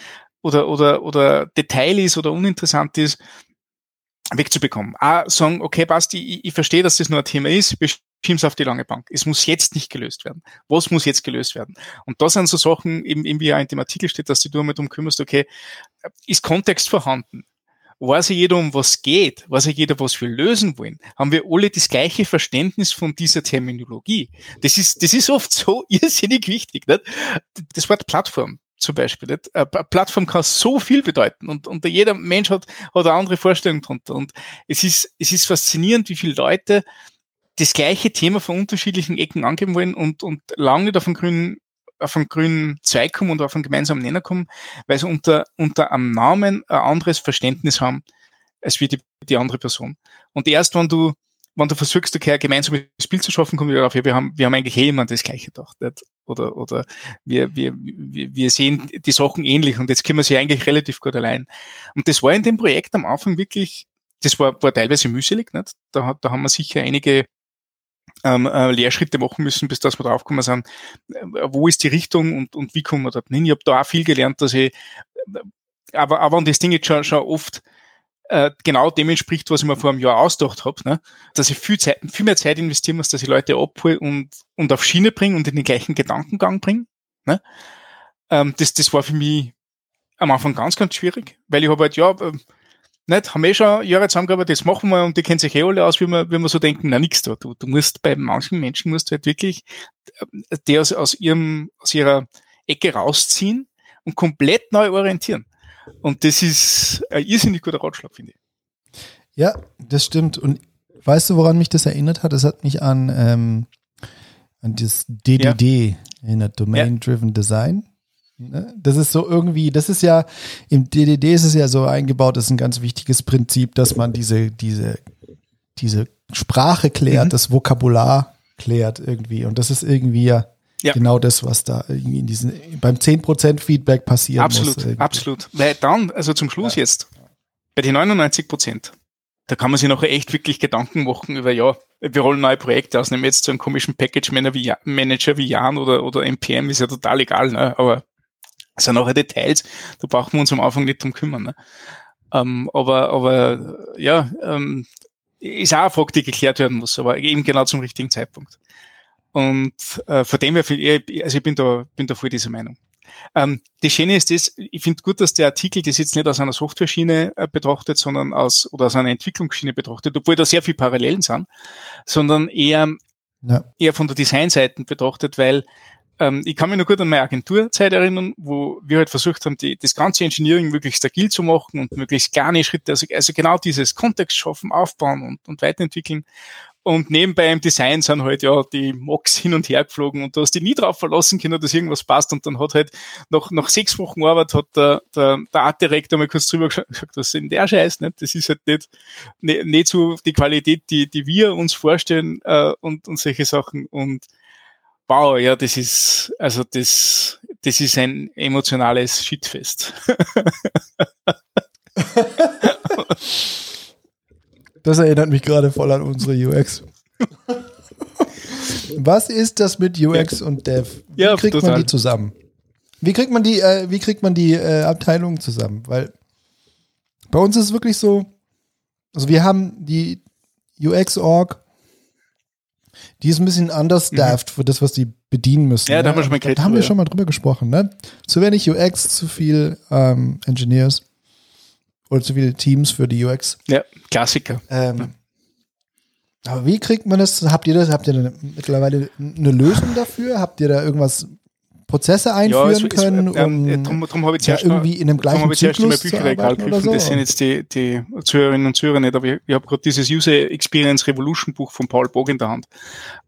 oder, oder, oder Detail ist oder uninteressant ist, wegzubekommen. Auch sagen, okay, passt, ich, ich verstehe, dass das nur ein Thema ist, schieben auf die lange Bank. Es muss jetzt nicht gelöst werden. Was muss jetzt gelöst werden? Und da sind so Sachen, eben, eben wie ja in dem Artikel steht, dass du mal darum kümmerst, okay, ist Kontext vorhanden? Weiß ja jeder, um was geht? Weiß ja jeder, was wir lösen wollen? Haben wir alle das gleiche Verständnis von dieser Terminologie? Das ist, das ist oft so irrsinnig wichtig. Nicht? Das Wort Plattform zum Beispiel. Nicht? Eine Plattform kann so viel bedeuten und, und jeder Mensch hat, hat eine andere Vorstellung drunter. Und es ist, es ist faszinierend, wie viele Leute das gleiche Thema von unterschiedlichen Ecken angeben wollen und, und lange nicht auf einen grünen auf einen grünen Zweig kommen und auf einen gemeinsamen Nenner kommen, weil sie unter, unter einem Namen ein anderes Verständnis haben, als wie die, die andere Person. Und erst wenn du, wenn du versuchst, okay, ein gemeinsames Bild zu schaffen, kommen wir darauf, ja, wir haben, wir haben eigentlich eh immer das Gleiche gedacht, nicht? Oder, oder wir, wir, wir sehen die Sachen ähnlich und jetzt können wir sie eigentlich relativ gut allein. Und das war in dem Projekt am Anfang wirklich, das war, war teilweise mühselig, nicht? Da, da haben wir sicher einige ähm, äh, Lehrschritte machen müssen, bis dass wir draufgekommen sind, äh, wo ist die Richtung und, und wie kommen wir dort hin. Ich habe da auch viel gelernt, dass ich, äh, aber, aber und das Ding jetzt schon, schon oft äh, genau dem entspricht, was ich mir vor einem Jahr ausgedacht habe, ne? dass ich viel, Zeit, viel mehr Zeit investieren muss, dass ich Leute abhole und, und auf Schiene bringe und in den gleichen Gedankengang bringe. Ne? Ähm, das, das war für mich am Anfang ganz, ganz schwierig, weil ich habe halt, ja, äh, nicht, haben wir eh schon Jahre zusammengearbeitet, das machen wir und die kennen sich eh alle aus, wie wir, wie wir so denken, na nix da. Du, du musst bei manchen Menschen musst du halt wirklich äh, die aus, aus ihrem, aus ihrer Ecke rausziehen und komplett neu orientieren. Und das ist ein irrsinnig guter Ratschlag, finde ich. Ja, das stimmt. Und weißt du, woran mich das erinnert hat? Das hat mich an, ähm, an das DDD ja. erinnert, Domain Driven Design. Ne? Das ist so irgendwie, das ist ja, im DDD ist es ja so eingebaut, das ist ein ganz wichtiges Prinzip, dass man diese, diese, diese Sprache klärt, mhm. das Vokabular klärt irgendwie. Und das ist irgendwie ja, ja. genau das, was da irgendwie in diesen, beim 10% Feedback passiert. Absolut, muss absolut. Weil dann, also zum Schluss ja. jetzt, bei den 99 Prozent, da kann man sich noch echt wirklich Gedanken machen über, ja, wir rollen neue Projekte aus, nehmen jetzt so einen komischen Package Manager wie Jan oder, oder NPM, ist ja total egal, ne? aber das sind nachher Details, da brauchen wir uns am Anfang nicht drum kümmern. Ne? Ähm, aber, aber ja, ähm, ist auch eine Frage, die geklärt werden muss, aber eben genau zum richtigen Zeitpunkt. Und äh, von dem her, also ich bin da, bin da voll dieser Meinung. Ähm, das Schöne ist das, ich finde gut, dass der Artikel das jetzt nicht aus einer Software-Schiene äh, betrachtet, sondern aus, oder aus einer Entwicklungsschiene betrachtet, obwohl da sehr viele Parallelen sind, sondern eher, ja. eher von der Designseite betrachtet, weil ähm, ich kann mich noch gut an meine Agenturzeit erinnern, wo wir halt versucht haben, die, das ganze Engineering möglichst agil zu machen und möglichst kleine Schritte, also, also genau dieses Kontext schaffen, aufbauen und, und weiterentwickeln. Und nebenbei im Design sind halt ja die Mocks hin und her geflogen und du hast dich nie drauf verlassen können, dass irgendwas passt. Und dann hat halt nach, nach sechs Wochen Arbeit hat der, der, der Artdirektor mal kurz drüber gesagt, was ist denn der Scheiß, nicht? Das ist halt nicht, nicht, nicht so die Qualität, die, die wir uns vorstellen äh, und, und solche Sachen. Und Wow, ja, das ist, also das, das ist ein emotionales Shitfest. Das erinnert mich gerade voll an unsere UX. Was ist das mit UX ja. und Dev? Wie ja, kriegt total. man die zusammen? Wie kriegt man die, äh, wie kriegt man die äh, Abteilungen zusammen? Weil bei uns ist es wirklich so, also wir haben die UX-Org, die ist ein bisschen understaffed mhm. für das, was die bedienen müssen. Ja, ne? da haben wir schon mal, da haben wir schon mal drüber gesprochen. Ne? Zu wenig UX, zu viel ähm, Engineers oder zu viele Teams für die UX. Ja, Klassiker. Ähm, aber wie kriegt man das? Habt ihr das? Habt ihr mittlerweile eine Lösung dafür? Habt ihr da irgendwas Prozesse einführen ja, es, können, es, um ähm, drum, drum habe ich ja, irgendwie in einem gleichen drum Zyklus zu arbeiten oder so? Das sind jetzt die, die Zuhörerinnen und Zuhörer nicht, aber ich, ich habe gerade dieses User Experience Revolution Buch von Paul Bog in der Hand.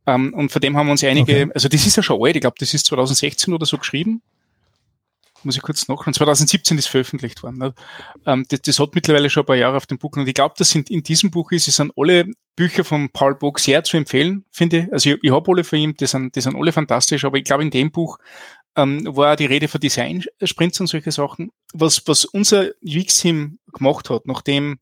Um, ähm, und von dem haben wir uns einige, okay. also das ist ja schon alt, ich glaube, das ist 2016 oder so geschrieben muss ich kurz nachschauen, 2017 ist veröffentlicht worden. Ne? Ähm, das, das, hat mittlerweile schon ein paar Jahre auf dem Buch. Und ich glaube, dass sind in diesem Buch ist, es sind alle Bücher von Paul Bog sehr zu empfehlen, finde ich. Also ich, ich habe alle von ihm, die sind, die sind alle fantastisch, aber ich glaube, in dem Buch ähm, war die Rede von Design-Sprints und solche Sachen. Was, was unser UX-Team gemacht hat, nachdem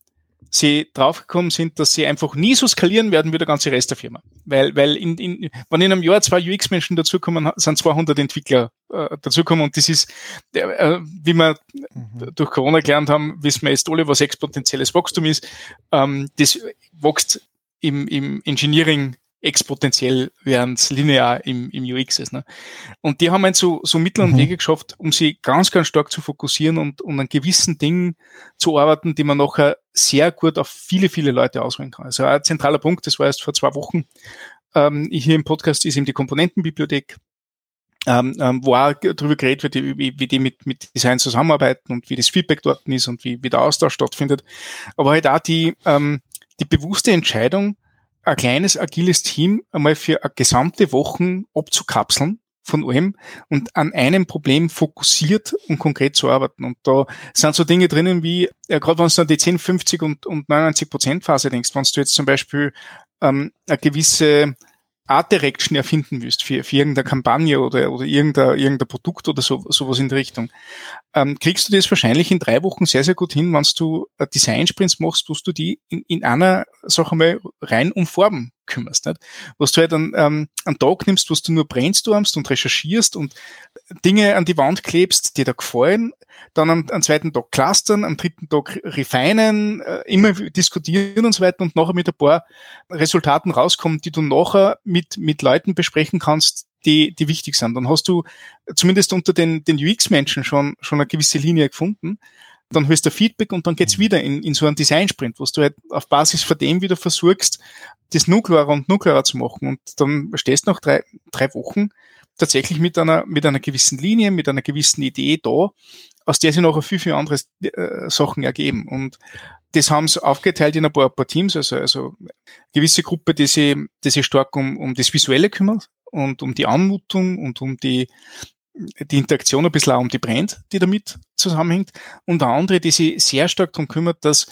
sie draufgekommen sind, dass sie einfach nie so skalieren werden wie der ganze Rest der Firma. Weil, weil in, in, wenn in einem Jahr zwei UX-Menschen dazukommen, sind 200 Entwickler äh, dazukommen und das ist, äh, wie wir mhm. durch Corona gelernt haben, wissen wir jetzt alle, was exponentielles Wachstum ist. Ähm, das wächst im, im Engineering exponentiell, während es linear im, im UX ist. Ne? Und die haben halt so, so Mittel und mhm. Wege geschafft, um sie ganz, ganz stark zu fokussieren und, und an gewissen Dingen zu arbeiten, die man nachher sehr gut auf viele, viele Leute auswählen kann. Also ein zentraler Punkt, das war erst vor zwei Wochen, ähm, hier im Podcast ist eben die Komponentenbibliothek, ähm, ähm, wo auch darüber geredet wird, wie, wie die mit, mit Design zusammenarbeiten und wie das Feedback dort ist und wie, wie der Austausch stattfindet. Aber halt auch die, ähm, die bewusste Entscheidung, ein kleines agiles Team einmal für gesamte Wochen abzukapseln von allem und an einem Problem fokussiert und konkret zu arbeiten. Und da sind so Dinge drinnen wie, ja, gerade wenn du an die 10, 50 und, und 99 Prozent Phase denkst, wenn du jetzt zum Beispiel ähm, eine gewisse Art Direction erfinden willst für, für irgendeine Kampagne oder, oder irgendein, irgendein Produkt oder so, sowas in die Richtung, ähm, kriegst du das wahrscheinlich in drei Wochen sehr, sehr gut hin, wenn du Design-Sprints machst, tust du die in, in einer Sache mal rein um Farben kümmerst. Nicht? Was du halt an, ähm, einen Tag nimmst, was du nur brainstormst und recherchierst und Dinge an die Wand klebst, die dir gefallen, dann am, am zweiten Tag clustern, am dritten Tag refinen, äh, immer diskutieren und so weiter und nachher mit ein paar Resultaten rauskommen, die du nachher mit, mit Leuten besprechen kannst, die, die wichtig sind. Dann hast du zumindest unter den, den UX-Menschen schon, schon eine gewisse Linie gefunden. Dann holst du Feedback und dann geht's wieder in, in so einen Design-Sprint, wo du halt auf Basis von dem wieder versuchst, das nuklearer und nuklearer zu machen. Und dann stehst du nach drei, drei Wochen tatsächlich mit einer, mit einer gewissen Linie, mit einer gewissen Idee da, aus der sich nachher viel, viel andere äh, Sachen ergeben. Und das haben sie aufgeteilt in ein paar, ein paar Teams, also, also gewisse Gruppe, die sich, die sich stark um, um das Visuelle kümmert und um die Anmutung und um die, die Interaktion ein bisschen auch um die Brand, die damit zusammenhängt. Und eine andere, die sich sehr stark darum kümmert, dass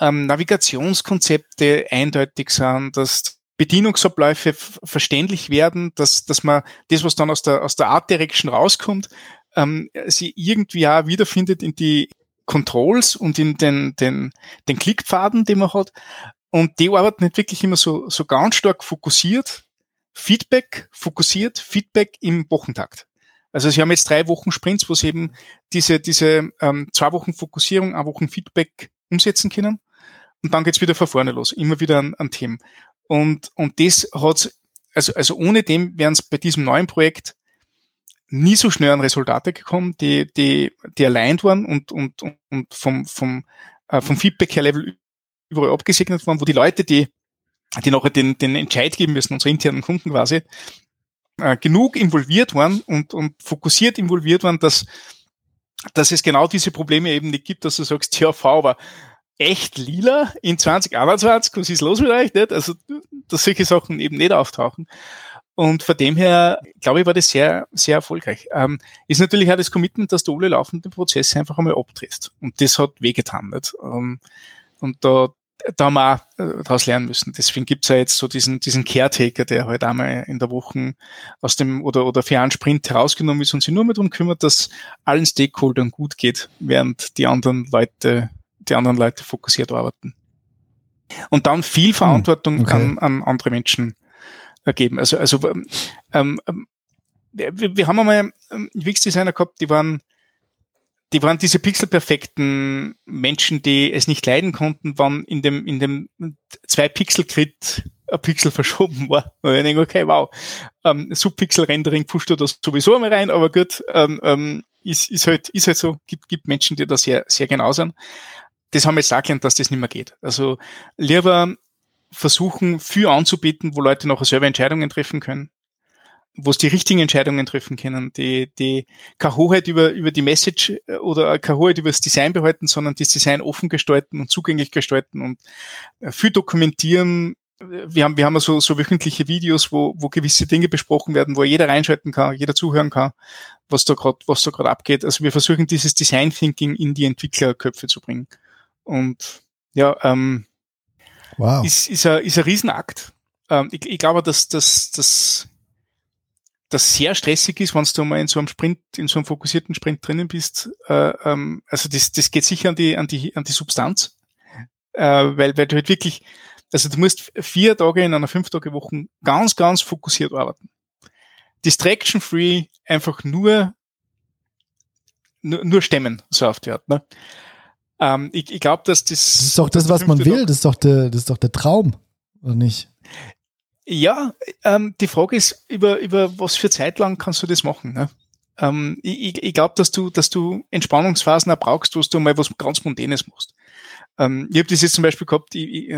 ähm, Navigationskonzepte eindeutig sind, dass Bedienungsabläufe verständlich werden, dass, dass man das, was dann aus der, aus der Art Direction rauskommt, ähm, sie irgendwie auch wiederfindet in die Controls und in den, den, den Klickpfaden, die man hat. Und die arbeiten nicht wirklich immer so, so ganz stark fokussiert, Feedback fokussiert, Feedback im Wochentakt. Also sie haben jetzt drei Wochen Sprints, wo sie eben diese, diese ähm, zwei Wochen Fokussierung, eine Wochen Feedback umsetzen können. Und dann geht's wieder von vorne los, immer wieder an, an Themen. Und, und das hat also, also ohne dem wären es bei diesem neuen Projekt nie so schnell an Resultate gekommen, die, die, die aligned waren und, und, und vom, vom, äh, vom Feedback her Level überall abgesegnet waren, wo die Leute, die, die nachher den, den Entscheid geben müssen, unsere internen Kunden quasi, äh, genug involviert waren und, und fokussiert involviert waren, dass, dass es genau diese Probleme eben nicht gibt, dass du sagst, THV war echt lila in 2021, was ist los mit euch? Nicht? Also, dass solche Sachen eben nicht auftauchen. Und von dem her, glaube ich, war das sehr, sehr erfolgreich. Ähm, ist natürlich auch das Commitment, dass du alle laufenden Prozesse einfach einmal abdrehst. Und das hat wehgetan. Nicht? Ähm, und da, da haben wir auch äh, daraus lernen müssen. Deswegen gibt's ja jetzt so diesen, diesen Caretaker, der halt einmal in der Woche aus dem oder, oder für einen Sprint herausgenommen ist und sich nur mehr darum kümmert, dass allen Stakeholdern gut geht, während die anderen Leute die anderen Leute fokussiert arbeiten. Und dann viel hm, Verantwortung okay. an, an andere Menschen ergeben. Also, also ähm, ähm, wir, wir haben einmal ähm, UX-Designer gehabt, die waren die waren diese pixelperfekten Menschen, die es nicht leiden konnten, wann in dem, in dem zwei Pixel Grid ein Pixel verschoben war. Und ich denke, okay, wow, ähm, Subpixel-Rendering pusht du das sowieso einmal rein, aber gut, ähm, ähm, ist, ist halt, ist halt so, gibt, gibt Menschen, die das sehr, sehr genau sind. Das haben wir jetzt auch gelernt, dass das nicht mehr geht. Also, lieber versuchen, viel anzubieten, wo Leute nachher selber Entscheidungen treffen können wo es die richtigen Entscheidungen treffen können, die, die keine Hoheit über, über die Message äh, oder keine Hoheit über das Design behalten, sondern das Design offen gestalten und zugänglich gestalten und äh, viel dokumentieren. Wir haben, wir haben so, so wöchentliche Videos, wo, wo gewisse Dinge besprochen werden, wo jeder reinschalten kann, jeder zuhören kann, was da gerade, was da gerade abgeht. Also wir versuchen dieses Design Thinking in die Entwicklerköpfe zu bringen. Und ja, ähm, wow. ist, ist, ein, ist ein Riesenakt. Ähm, ich, ich glaube, dass, dass, dass das sehr stressig ist, wenn du mal in so einem Sprint, in so einem fokussierten Sprint drinnen bist. Äh, ähm, also das, das geht sicher an die, an die, an die Substanz, äh, weil, weil du halt wirklich, also du musst vier Tage in einer fünf Tage Woche ganz, ganz fokussiert arbeiten. Distraction-free, einfach nur, nur, nur stemmen, so auf die Art. Ne? Ähm, ich ich glaube, dass das. Das ist doch das, was man will. Das ist doch der, das ist doch der Traum, oder nicht? Ja, ähm, die Frage ist, über, über was für Zeit lang kannst du das machen? Ne? Ähm, ich ich glaube, dass du, dass du Entspannungsphasen auch brauchst, wo du mal was ganz Mondänes machst. Ähm, ich habe das jetzt zum Beispiel gehabt, ich, ich,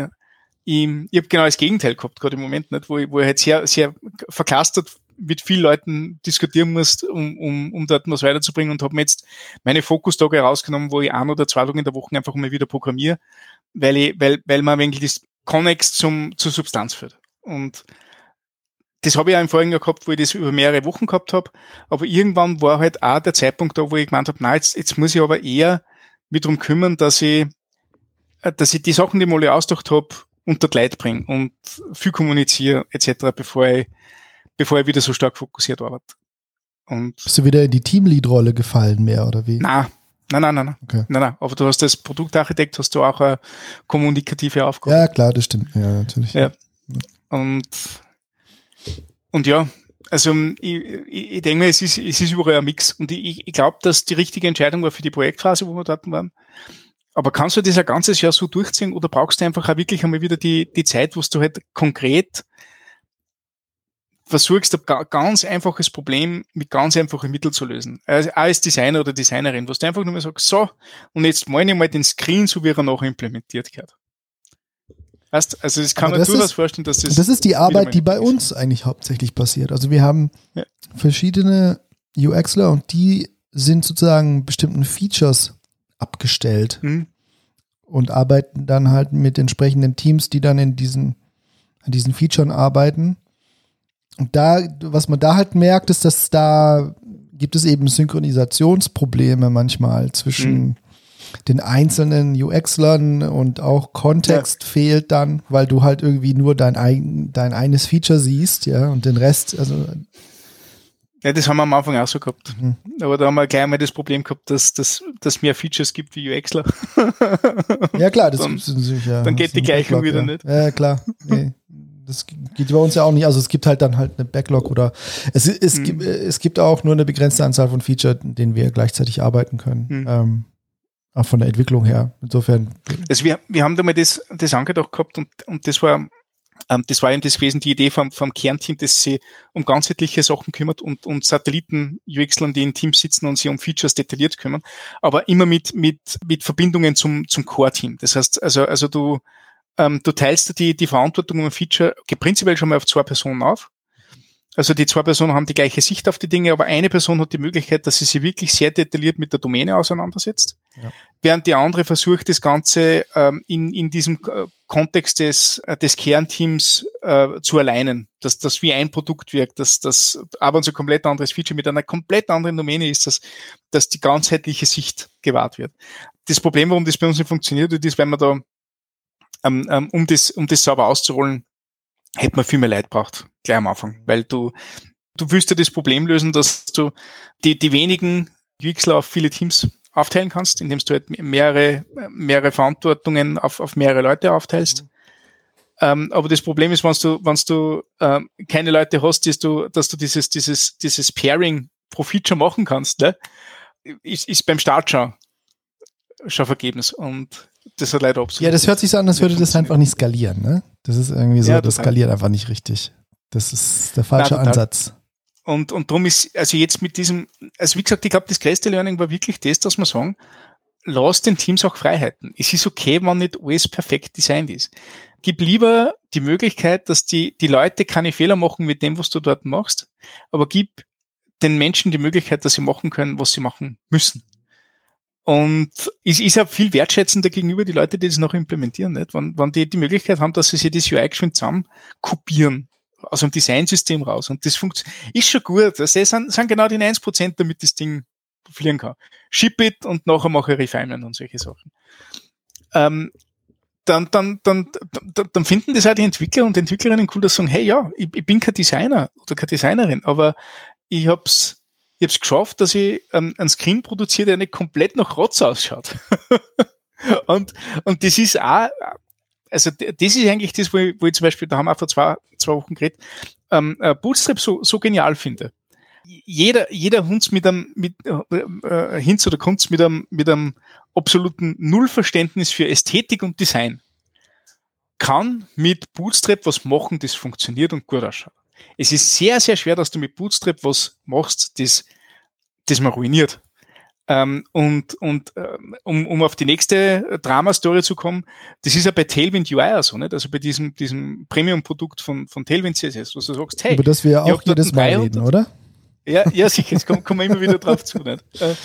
ich, ich habe genau das Gegenteil gehabt, gerade im Moment, nicht, wo ich, wo ich halt sehr, sehr verklastert mit vielen Leuten diskutieren musst, um, um, um dort was weiterzubringen und habe mir jetzt meine Fokustage herausgenommen, wo ich ein oder zwei Tage in der Woche einfach mal wieder programmiere, weil ich, weil, weil man eigentlich das Connex zum, zur Substanz führt. Und das habe ich auch im vorigen Jahr gehabt, wo ich das über mehrere Wochen gehabt habe. Aber irgendwann war halt auch der Zeitpunkt da, wo ich gemeint habe, nein, jetzt, jetzt muss ich aber eher mich darum kümmern, dass ich, äh, dass ich die Sachen, die ich mal ausgedacht habe, unter die Leute bringe und viel kommuniziere etc., bevor ich, bevor ich wieder so stark fokussiert arbeite. Und Bist du wieder in die Teamlead-Rolle gefallen mehr, oder wie? Nein, nein, nein, nein. Okay. Nein, nein. Aber du hast als Produktarchitekt hast du auch eine kommunikative Aufgabe. Ja, klar, das stimmt. Ja, natürlich. Ja. Und, und ja, also ich, ich, ich denke mir, es ist, es ist überall ein Mix. Und ich, ich glaube, dass die richtige Entscheidung war für die Projektphase, wo wir dort waren. Aber kannst du das ein ganzes Jahr so durchziehen oder brauchst du einfach auch wirklich einmal wieder die, die Zeit, wo du halt konkret versuchst, ein ganz einfaches Problem mit ganz einfachen Mitteln zu lösen. Also als Designer oder Designerin, wo du einfach nur mal sagst, so, und jetzt meine ich mal den Screen, so wie er nachher implementiert gehört. Weißt, also ich kann mir durchaus vorstellen, dass das. Das ist die Arbeit, die bei uns eigentlich hauptsächlich passiert. Also wir haben ja. verschiedene UXler und die sind sozusagen bestimmten Features abgestellt mhm. und arbeiten dann halt mit entsprechenden Teams, die dann in diesen, an diesen Features arbeiten. Und da, was man da halt merkt, ist, dass da gibt es eben Synchronisationsprobleme manchmal zwischen mhm den einzelnen UX-Lern und auch Kontext ja. fehlt dann, weil du halt irgendwie nur dein, ein, dein eines Feature siehst, ja, und den Rest, also. Ja, das haben wir am Anfang auch so gehabt. Mhm. Aber da haben wir gleich mal das Problem gehabt, dass es dass mehr Features gibt wie UXler. Ja, klar, das dann, ist sicher. Dann geht die Gleichung wieder ja. nicht. Ja, klar. Nee. Das geht bei uns ja auch nicht. Also es gibt halt dann halt eine Backlog oder es, es, mhm. gibt, es gibt auch nur eine begrenzte Anzahl von Features, denen wir gleichzeitig arbeiten können. Mhm. Ähm, auch von der Entwicklung her. Insofern. Also wir, wir haben da mal das, das angedacht gehabt und, und das war, ähm, das war eben das gewesen, die Idee vom, vom Kernteam, das sich um ganzheitliche Sachen kümmert und, und Satelliten UXlern, die in Teams sitzen und sich um Features detailliert kümmern, aber immer mit, mit, mit Verbindungen zum, zum Core-Team. Das heißt, also, also du, ähm, du teilst die, die Verantwortung um ein Feature prinzipiell schon mal auf zwei Personen auf. Also die zwei Personen haben die gleiche Sicht auf die Dinge, aber eine Person hat die Möglichkeit, dass sie sich wirklich sehr detailliert mit der Domäne auseinandersetzt, ja. während die andere versucht, das Ganze ähm, in, in diesem äh, Kontext des, äh, des Kernteams äh, zu alleinen, dass das wie ein Produkt wirkt, dass das aber ein so komplett anderes Feature mit einer komplett anderen Domäne ist, dass, dass die ganzheitliche Sicht gewahrt wird. Das Problem, warum das bei uns nicht funktioniert, ist, wenn man da ähm, ähm, um das, um das sauber auszurollen, hätte man viel mehr Leid braucht, gleich am Anfang, weil du, du willst ja das Problem lösen, dass du die, die wenigen UXler auf viele Teams aufteilen kannst, indem du halt mehrere, mehrere Verantwortungen auf, auf mehrere Leute aufteilst. Mhm. Ähm, aber das Problem ist, wenn du, wenn du ähm, keine Leute hast, dass du, dass du dieses, dieses, dieses Pairing-Profit machen kannst, ne? ist, ist beim Start schon, schon vergebens. Und das hat leider absolut. Ja, das hört sich so an, als würde das einfach nicht skalieren, ne? Das ist irgendwie so, ja, das skaliert einfach nicht richtig. Das ist der falsche Nein, Ansatz. Und, und darum ist, also jetzt mit diesem, also wie gesagt, ich glaube, das größte Learning war wirklich das, dass man sagen, lass den Teams auch Freiheiten. Es ist okay, wenn nicht alles perfekt designt ist. Gib lieber die Möglichkeit, dass die, die Leute keine Fehler machen mit dem, was du dort machst, aber gib den Menschen die Möglichkeit, dass sie machen können, was sie machen müssen. Und es ist ja viel wertschätzender gegenüber die Leute, die das noch implementieren, nicht? Wenn, wenn die die Möglichkeit haben, dass sie sich das UI geschwind zusammen kopieren aus dem Designsystem raus. Und das funktioniert, ist schon gut. Das sind, sind genau die 1%, damit das Ding fliegen kann. Ship it und nachher mache ich Refinement und solche Sachen. Ähm, dann, dann, dann, dann, dann finden das auch die Entwickler und Entwicklerinnen cool, dass sie sagen, hey, ja, ich, ich bin kein Designer oder keine Designerin, aber ich hab's ich habe es geschafft, dass ich ähm, einen Screen produziere, der nicht komplett nach Rotz ausschaut. und, und das ist auch, also das ist eigentlich das, wo ich, wo ich zum Beispiel, da haben wir vor zwei, zwei Wochen geredet, ähm, äh, Bootstrap so, so genial finde. Jeder, jeder Hund mit einem, mit, äh, äh, Hinz oder Kunst mit einem, mit einem absoluten Nullverständnis für Ästhetik und Design kann mit Bootstrap was machen, das funktioniert und gut ausschaut es ist sehr, sehr schwer, dass du mit Bootstrap was machst, das, das man ruiniert. Ähm, und und ähm, um, um auf die nächste Drama-Story zu kommen, das ist ja bei Tailwind UI so, nicht? Also bei diesem, diesem Premium-Produkt von, von Tailwind CSS, wo du sagst, hey, über das wir auch jedes Mal reden, oder? Ja, ja, sicher, jetzt kommen, kommen wir immer wieder drauf zu. Nicht? Äh,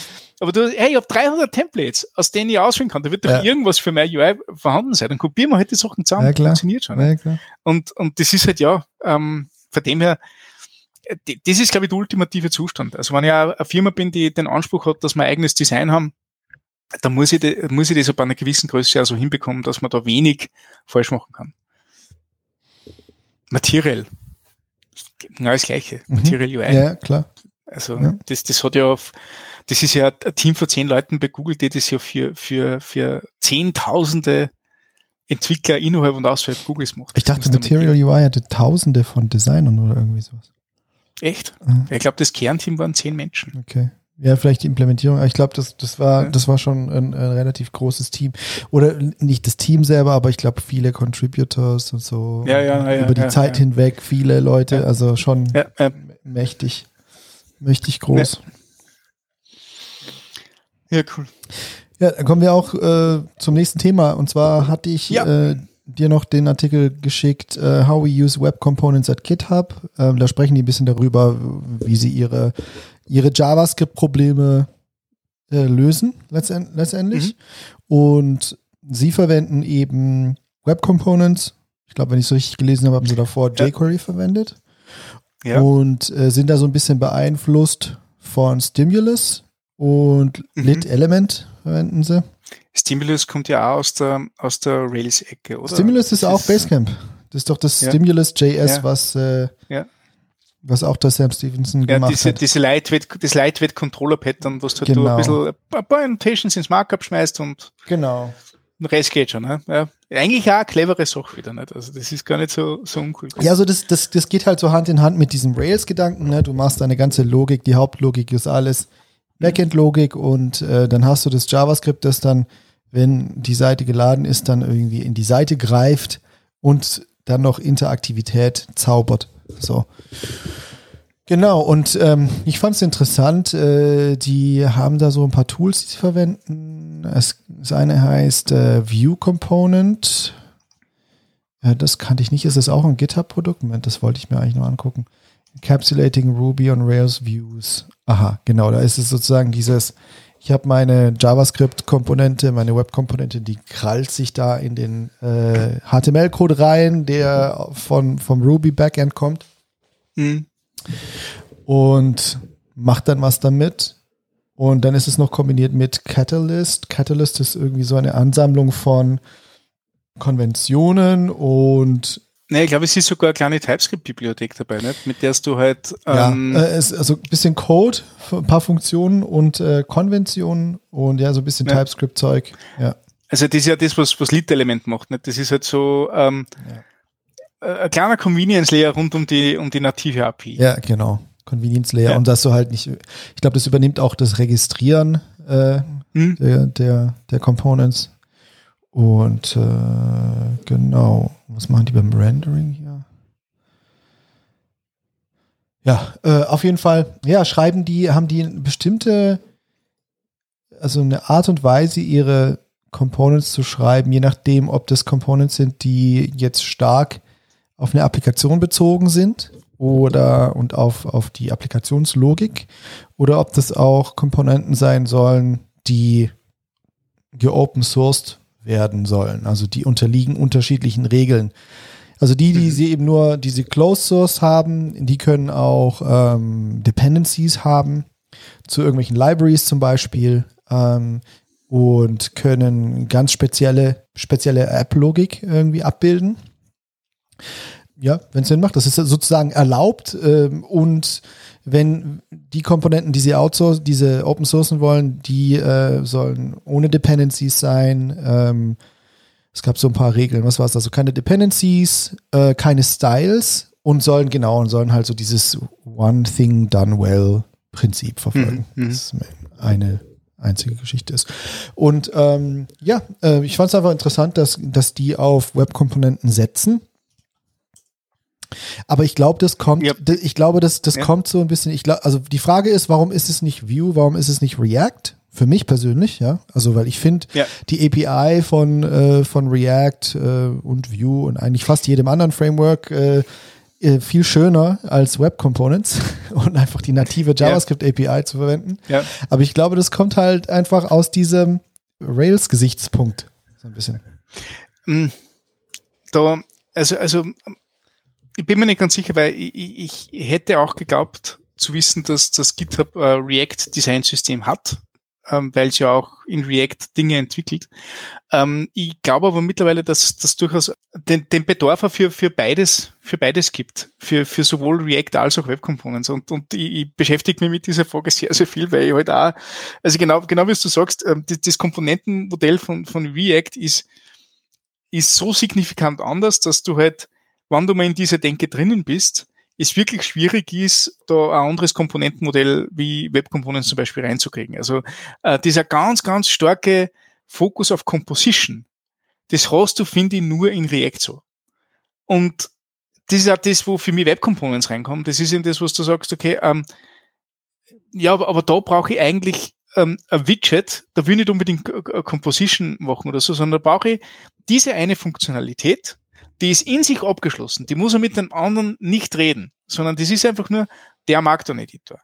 aber du, hey, ich habe 300 Templates, aus denen ich auswählen kann. Da wird doch ja. irgendwas für mein UI vorhanden sein. Dann kopieren wir halt die Sachen zusammen. Ja, klar. Funktioniert schon. Ja, klar. Und, und das ist halt, ja, ähm, von dem her, äh, das ist, glaube ich, der ultimative Zustand. Also wenn ich eine Firma bin, die den Anspruch hat, dass wir ein eigenes Design haben, dann muss ich, de, muss ich das bei einer gewissen Größe also hinbekommen, dass man da wenig falsch machen kann. Material. Genau das Gleiche. Mhm. Material UI. Ja, klar. Also, ja. das, das hat ja auf, das ist ja ein Team von zehn Leuten bei Google, die das ja für, für, für Zehntausende Entwickler innerhalb und außerhalb Googles macht. Ich dachte, Material UI hatte tausende von Designern oder irgendwie sowas. Echt? Mhm. Ich glaube, das Kernteam waren zehn Menschen. Okay. Ja, vielleicht die Implementierung. Ich glaube, das, das war, ja. das war schon ein, ein, relativ großes Team. Oder nicht das Team selber, aber ich glaube, viele Contributors und so. Ja, ja, ja. Über die ja, Zeit hinweg viele Leute, also schon mächtig, mächtig groß. Ja, cool. Ja, dann kommen wir auch äh, zum nächsten Thema. Und zwar hatte ich ja. äh, dir noch den Artikel geschickt, uh, How we use Web Components at GitHub. Ähm, da sprechen die ein bisschen darüber, wie sie ihre, ihre JavaScript-Probleme äh, lösen, letztend, letztendlich. Mhm. Und sie verwenden eben Web Components. Ich glaube, wenn ich es so richtig gelesen habe, haben sie davor ja. jQuery verwendet. Ja. Und äh, sind da so ein bisschen beeinflusst von Stimulus und mhm. Lit Element verwenden sie. Stimulus kommt ja auch aus der, aus der Rails-Ecke, oder? Stimulus ist das auch ist, Basecamp. Das ist doch das ja. Stimulus.js, ja. was, äh, ja. was auch der Sam Stevenson gemacht diese, hat. Diese Lightweight, das Lightweight Controller Pattern, wo du halt genau. ein bisschen ein paar Annotations ins Markup schmeißt und genau. den Rest geht schon. Ne? Ja. Eigentlich auch eine clevere Sache wieder. Nicht? Also das ist gar nicht so, so uncool. Ja, also das, das, das geht halt so Hand in Hand mit diesem Rails-Gedanken. Ne? Du machst deine ganze Logik, die Hauptlogik ist alles Backend-Logik und äh, dann hast du das JavaScript, das dann, wenn die Seite geladen ist, dann irgendwie in die Seite greift und dann noch Interaktivität zaubert. So. Genau, und ähm, ich fand es interessant, äh, die haben da so ein paar Tools, die sie verwenden. Es, das eine heißt äh, View Component. Ja, das kannte ich nicht. Ist das auch ein GitHub-Produkt? Moment, das wollte ich mir eigentlich noch angucken. Encapsulating Ruby on Rails Views. Aha, genau, da ist es sozusagen dieses, ich habe meine JavaScript-Komponente, meine Web-Komponente, die krallt sich da in den äh, HTML-Code rein, der von, vom Ruby-Backend kommt. Mhm. Und macht dann was damit. Und dann ist es noch kombiniert mit Catalyst. Catalyst ist irgendwie so eine Ansammlung von Konventionen und Nee, ich glaube, es ist sogar eine kleine TypeScript-Bibliothek dabei, nicht? mit der du halt. Ähm ja, äh, also ein bisschen Code, ein paar Funktionen und äh, Konventionen und ja, so ein bisschen ja. TypeScript-Zeug. Ja. Also, das ist ja das, was, was Lit-Element macht. Nicht? Das ist halt so ähm, ja. Äh, ein kleiner Convenience-Layer rund um die, um die native API. Ja, genau. Convenience-Layer. Ja. Und dass du halt nicht, ich glaube, das übernimmt auch das Registrieren äh, hm. der, der, der Components. Und äh, genau, was machen die beim Rendering hier? Ja, äh, auf jeden Fall, ja, schreiben die, haben die eine bestimmte, also eine Art und Weise, ihre Components zu schreiben, je nachdem, ob das Components sind, die jetzt stark auf eine Applikation bezogen sind oder und auf, auf die Applikationslogik oder ob das auch Komponenten sein sollen, die geopen sourced werden sollen. Also die unterliegen unterschiedlichen Regeln. Also die, die mhm. sie eben nur diese Closed Source haben, die können auch ähm, Dependencies haben zu irgendwelchen Libraries zum Beispiel ähm, und können ganz spezielle, spezielle App-Logik irgendwie abbilden. Ja, wenn es Sinn macht. Das ist sozusagen erlaubt ähm, und wenn die Komponenten, die sie outsourcen, diese Open Sourcen wollen, die äh, sollen ohne Dependencies sein. Ähm, es gab so ein paar Regeln. Was war es? Also keine Dependencies, äh, keine Styles und sollen genau und sollen halt so dieses One Thing Done Well Prinzip verfolgen. Mhm. mhm. Das eine einzige Geschichte ist. Und ähm, ja, äh, ich fand es einfach interessant, dass, dass die auf Webkomponenten setzen aber ich glaube, das kommt, ja. ich glaube, das, das ja. kommt so ein bisschen, ich glaube, also die Frage ist, warum ist es nicht Vue, warum ist es nicht React? Für mich persönlich, ja. Also, weil ich finde, ja. die API von, äh, von React äh, und Vue und eigentlich fast jedem anderen Framework äh, äh viel schöner als Web Components und einfach die native JavaScript API zu verwenden. Aber ich glaube, das kommt halt einfach aus diesem Rails-Gesichtspunkt. So ein bisschen. Mm. Da, also, also ich bin mir nicht ganz sicher, weil ich, ich hätte auch geglaubt zu wissen, dass das GitHub äh, React Design System hat, ähm, weil es ja auch in React Dinge entwickelt. Ähm, ich glaube aber mittlerweile, dass das durchaus den, den Bedarf für, für beides, für beides gibt. Für, für sowohl React als auch Web Components. Und, und ich, ich beschäftige mich mit dieser Frage sehr, sehr viel, weil ich halt auch, also genau, genau wie du sagst, ähm, das, das Komponentenmodell von, von React ist, ist so signifikant anders, dass du halt wenn du mal in dieser Denke drinnen bist, es wirklich schwierig ist, da ein anderes Komponentenmodell wie Web Components zum Beispiel reinzukriegen. Also äh, dieser ganz, ganz starke Fokus auf Composition, das hast du, finde ich, nur in React so. Und das ist auch das, wo für mich Web Components reinkommen. Das ist eben das, was du sagst, okay, ähm, ja, aber, aber da brauche ich eigentlich ähm, ein Widget, da will ich nicht unbedingt Composition machen oder so, sondern da brauche ich diese eine Funktionalität, die ist in sich abgeschlossen. Die muss er mit den anderen nicht reden, sondern das ist einfach nur der Markdown-Editor.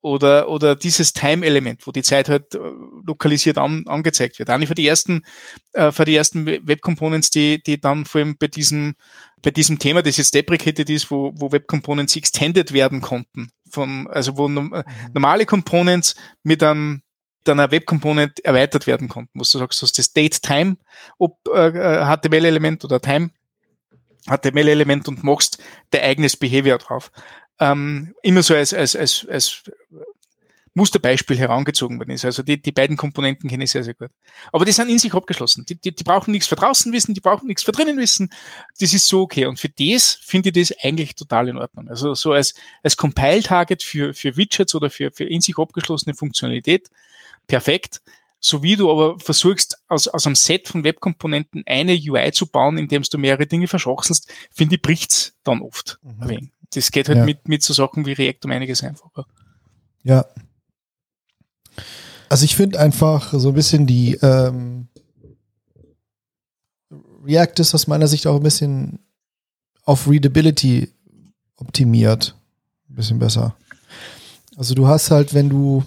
Oder, oder dieses Time-Element, wo die Zeit halt äh, lokalisiert an, angezeigt wird. Eigentlich für die ersten, äh, für die ersten Web Components, die, die dann vor allem bei diesem, bei diesem Thema, das jetzt deprecated ist, wo, wo Web Components extended werden konnten. Von, also wo no, mhm. normale Components mit einem, dann eine Web Component erweitert werden konnten, wo du sagst, du hast das Date Time äh, HTML-Element oder Time HTML-Element und machst dein eigenes Behavior drauf. Ähm, immer so als, als, als, als Musterbeispiel herangezogen worden ist. Also die, die beiden Komponenten kenne ich sehr, sehr gut. Aber die sind in sich abgeschlossen. Die, die, die brauchen nichts für draußen wissen, die brauchen nichts für drinnen wissen. Das ist so okay. Und für das finde ich das eigentlich total in Ordnung. Also so als, als Compile-Target für, für Widgets oder für, für in sich abgeschlossene Funktionalität perfekt so wie du aber versuchst, aus, aus einem Set von Webkomponenten eine UI zu bauen, indem du mehrere Dinge verschachtelst, finde ich, bricht's dann oft. Mhm. Das geht halt ja. mit, mit so Sachen wie React um einiges einfacher. Ja. Also ich finde einfach so ein bisschen die ähm, React ist aus meiner Sicht auch ein bisschen auf Readability optimiert. Ein bisschen besser. Also du hast halt, wenn du,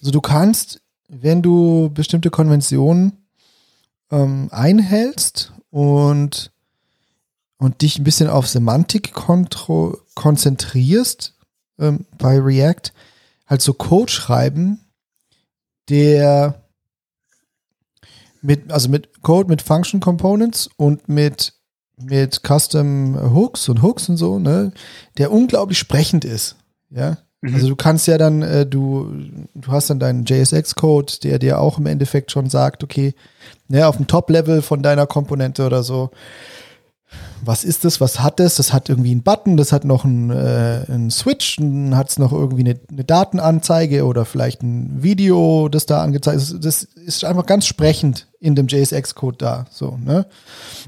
also du kannst wenn du bestimmte Konventionen ähm, einhältst und, und dich ein bisschen auf Semantik konzentrierst ähm, bei React, halt so Code schreiben, der mit, also mit Code mit Function Components und mit mit Custom Hooks und Hooks und so, ne, der unglaublich sprechend ist. Ja. Mhm. Also du kannst ja dann, äh, du, du hast dann deinen JSX-Code, der dir auch im Endeffekt schon sagt, okay, ne, auf dem Top-Level von deiner Komponente oder so, was ist das, was hat das? Das hat irgendwie einen Button, das hat noch einen, äh, einen Switch, dann hat es noch irgendwie eine, eine, Datenanzeige oder vielleicht ein Video, das da angezeigt ist. Das ist einfach ganz sprechend in dem JSX-Code da. So, ne?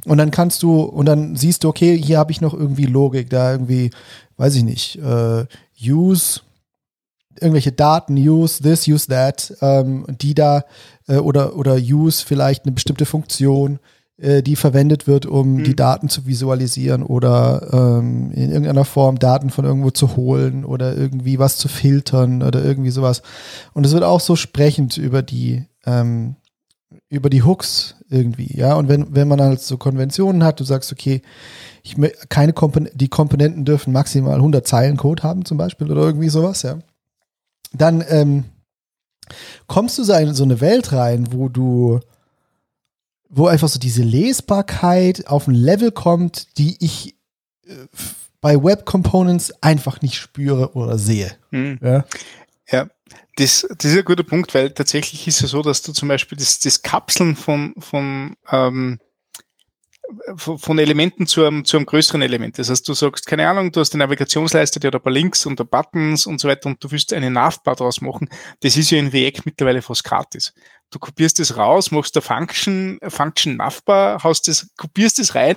Und dann kannst du, und dann siehst du, okay, hier habe ich noch irgendwie Logik, da irgendwie, weiß ich nicht, äh, use irgendwelche Daten, use this, use that, ähm, die da äh, oder, oder use vielleicht eine bestimmte Funktion äh, die verwendet wird, um mhm. die Daten zu visualisieren oder ähm, in irgendeiner Form Daten von irgendwo zu holen oder irgendwie was zu filtern oder irgendwie sowas. Und es wird auch so sprechend über die ähm, über die Hooks irgendwie, ja. Und wenn, wenn man halt so Konventionen hat, du sagst, okay, ich keine Kompon die Komponenten dürfen maximal 100 Zeilen Code haben zum Beispiel oder irgendwie sowas, ja. Dann ähm, kommst du so in so eine Welt rein, wo du wo einfach so diese Lesbarkeit auf ein Level kommt, die ich äh, bei Web Components einfach nicht spüre oder sehe. Mhm. Ja, ja das, das ist ein guter Punkt, weil tatsächlich ist es so, dass du zum Beispiel das, das Kapseln von, von ähm, von Elementen zu einem, zu einem größeren Element. Das heißt, du sagst, keine Ahnung, du hast eine Navigationsleiste, die hat ein paar Links und ein Buttons und so weiter und du willst eine Navbar draus machen. Das ist ja in React mittlerweile fast gratis. Du kopierst das raus, machst eine Function, Function Navbar, haust das, kopierst das rein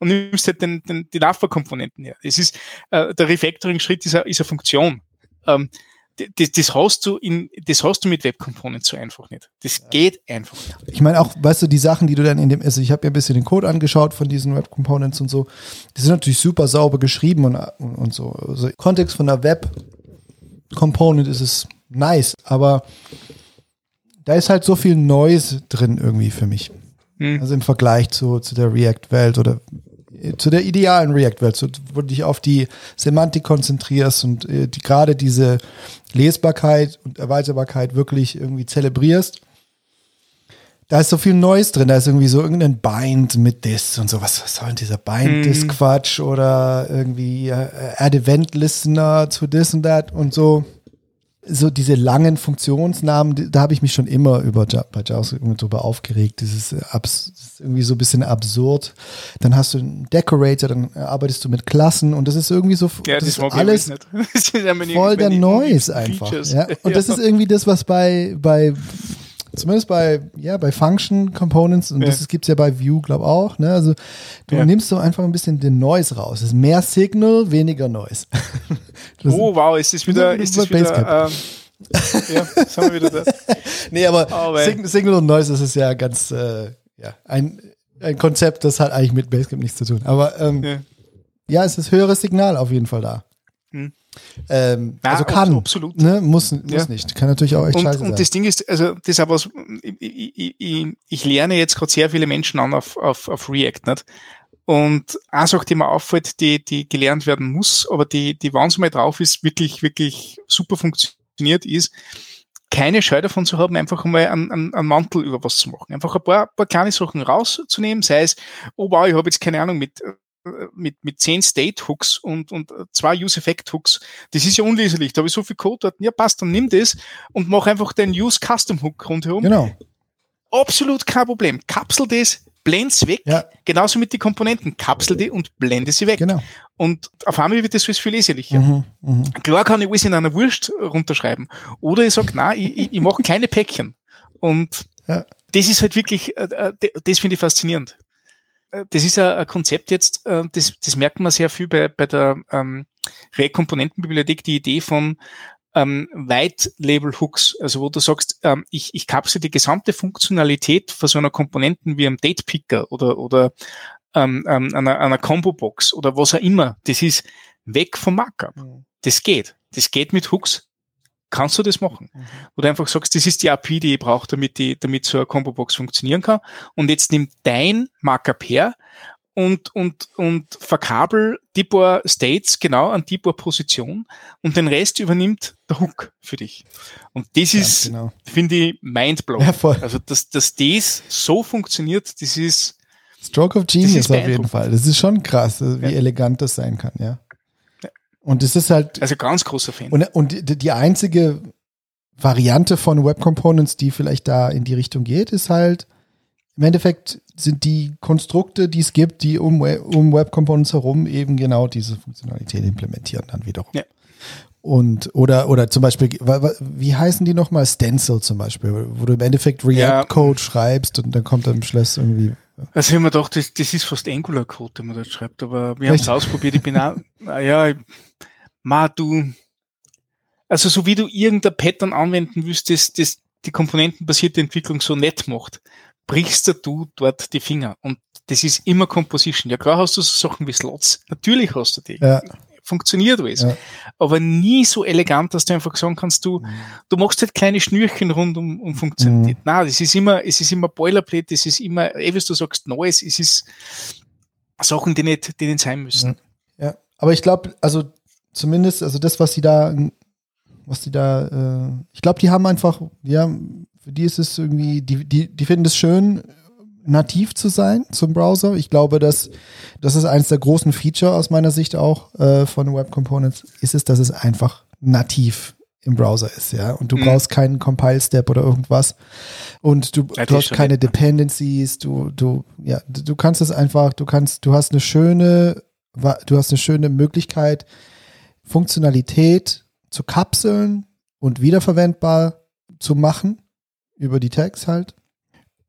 und nimmst halt den, den, die Navbar-Komponenten her. Es ist, äh, der Refactoring-Schritt ist ist eine Funktion. Ähm, das, das hast du in, das hast du mit Web Components so einfach nicht. Das ja. geht einfach nicht. Ich meine auch, weißt du, die Sachen, die du dann in dem, also ich habe mir ein bisschen den Code angeschaut von diesen Web Components und so, die sind natürlich super sauber geschrieben und, und, und so. Also im Kontext von einer Web Component ist es nice, aber da ist halt so viel Noise drin irgendwie für mich. Hm. Also im Vergleich zu, zu der React-Welt oder zu der idealen React-Welt, wo du dich auf die Semantik konzentrierst und äh, die, gerade diese Lesbarkeit und Erweiterbarkeit wirklich irgendwie zelebrierst. Da ist so viel Neues drin, da ist irgendwie so irgendein Bind mit This und so. Was, was soll denn dieser Bind-This-Quatsch hm. oder irgendwie äh, Add Event Listener zu this und that und so so diese langen Funktionsnamen, da habe ich mich schon immer über bei JavaScript drüber aufgeregt. Das ist, das ist, irgendwie so ein bisschen absurd. Dann hast du einen Decorator, dann arbeitest du mit Klassen und das ist irgendwie so ja, das, das ist alles voll der Noise einfach. Ja? Und ja. das ist irgendwie das, was bei bei zumindest bei, ja, bei Function Components und ja. das gibt es ja bei View, glaube auch. Ne? Also du ja. nimmst so einfach ein bisschen den Noise raus. Es ist mehr Signal, weniger Noise. oh, wow, ist das wieder, ist das wieder, ähm, ja, jetzt haben wir wieder das. nee, aber oh, Signal, Signal, und Noise, das ist ja ganz, äh, ja, ein, ein Konzept, das hat eigentlich mit Basecamp nichts zu tun. Aber ähm, ja. ja, es ist höheres Signal auf jeden Fall da. Hm. Ähm, ja, also kann, absolut. Ne? Muss, muss ja. nicht. Kann natürlich auch echt und, scheiße sein. Und das Ding ist, also das ist aber, ich, ich, ich, ich lerne jetzt gerade sehr viele Menschen an auf, auf, auf React, nicht? Und eine Sache, die mir auffällt, die, die gelernt werden muss, aber die, die, wenn es mal drauf ist, wirklich, wirklich super funktioniert, ist, keine Scheu davon zu haben, einfach mal einen, einen, einen Mantel über was zu machen. Einfach ein paar, paar kleine Sachen rauszunehmen, sei es, oh wow, ich habe jetzt keine Ahnung, mit mit, mit zehn State-Hooks und, und zwei Use-Effect-Hooks. Das ist ja unleserlich. Da habe ich so viel Code dort. Ja, passt, dann nimm das und mach einfach den Use-Custom-Hook rundherum. Genau. Absolut kein Problem. Kapsel das, blend's weg. Ja. Genauso mit den Komponenten. Kapsel die und blende sie weg. Genau. Und auf einmal wird das viel leserlicher. Mhm, mh. Klar kann ich alles in einer Wurst runterschreiben. Oder ich sage, nein, ich, ich, mache kleine Päckchen. Und ja. das ist halt wirklich, äh, äh, das finde ich faszinierend das ist ein Konzept jetzt, äh, das, das merkt man sehr viel bei, bei der ähm, Rekomponentenbibliothek, die Idee von ähm, White Label Hooks, also wo du sagst, ähm, ich, ich kapsel die gesamte Funktionalität von so einer Komponenten wie einem Date Picker oder, oder ähm, ähm, einer, einer Combo Box oder was auch immer. Das ist weg vom Markup. Mhm. Das geht. Das geht mit Hooks kannst du das machen. Mhm. Oder einfach sagst, das ist die API, die ich brauche, damit, die, damit so eine Combo-Box funktionieren kann. Und jetzt nimm dein Markup her und, und, und verkabel die paar States genau an die paar Position und den Rest übernimmt der Hook für dich. Und das ja, ist, genau. finde ich, mindblowing. Ja, also, dass, dass das so funktioniert, das ist, Stroke of Genius auf jeden Fall. Das ist schon krass, wie ja. elegant das sein kann, ja. Und es ist halt. Also ganz großer Fan. Und, und die einzige Variante von Web Components, die vielleicht da in die Richtung geht, ist halt, im Endeffekt sind die Konstrukte, die es gibt, die um, um Web Components herum eben genau diese Funktionalität implementieren dann wiederum. Ja. Und, oder, oder zum Beispiel, wie heißen die nochmal? Stencil zum Beispiel, wo du im Endeffekt React-Code ja. schreibst und dann kommt am Schluss irgendwie. Also ich habe mir gedacht, das, das ist fast Angular-Code, den man dort schreibt, aber wir haben es ausprobiert, ich bin auch, ja, ma, du, also so wie du irgendein Pattern anwenden willst, das, das die komponentenbasierte Entwicklung so nett macht, brichst du dort die Finger. Und das ist immer Composition. Ja, klar hast du so Sachen wie Slots. Natürlich hast du die. Ja. Funktioniert alles. Ja. Aber nie so elegant, dass du einfach sagen kannst, du, mhm. du machst halt kleine Schnürchen rund um, um Funktionalität. Mhm. Nein, das ist immer, es ist immer Boilerplate, es ist immer, eh, wie du sagst, Neues, es ist Sachen, die nicht, die nicht sein müssen. Ja, aber ich glaube, also zumindest, also das, was sie da, was sie da, äh, ich glaube, die haben einfach, ja, für die ist es irgendwie, die, die, die finden es schön, nativ zu sein zum Browser. Ich glaube, dass das ist eines der großen Feature aus meiner Sicht auch äh, von Web Components, ist es, dass es einfach nativ im Browser ist, ja. Und du mhm. brauchst keinen Compile-Step oder irgendwas. Und du, ja, du hast keine Dependencies, du, du, ja, du kannst es einfach, du kannst, du hast eine schöne, du hast eine schöne Möglichkeit, Funktionalität zu kapseln und wiederverwendbar zu machen über die Tags halt.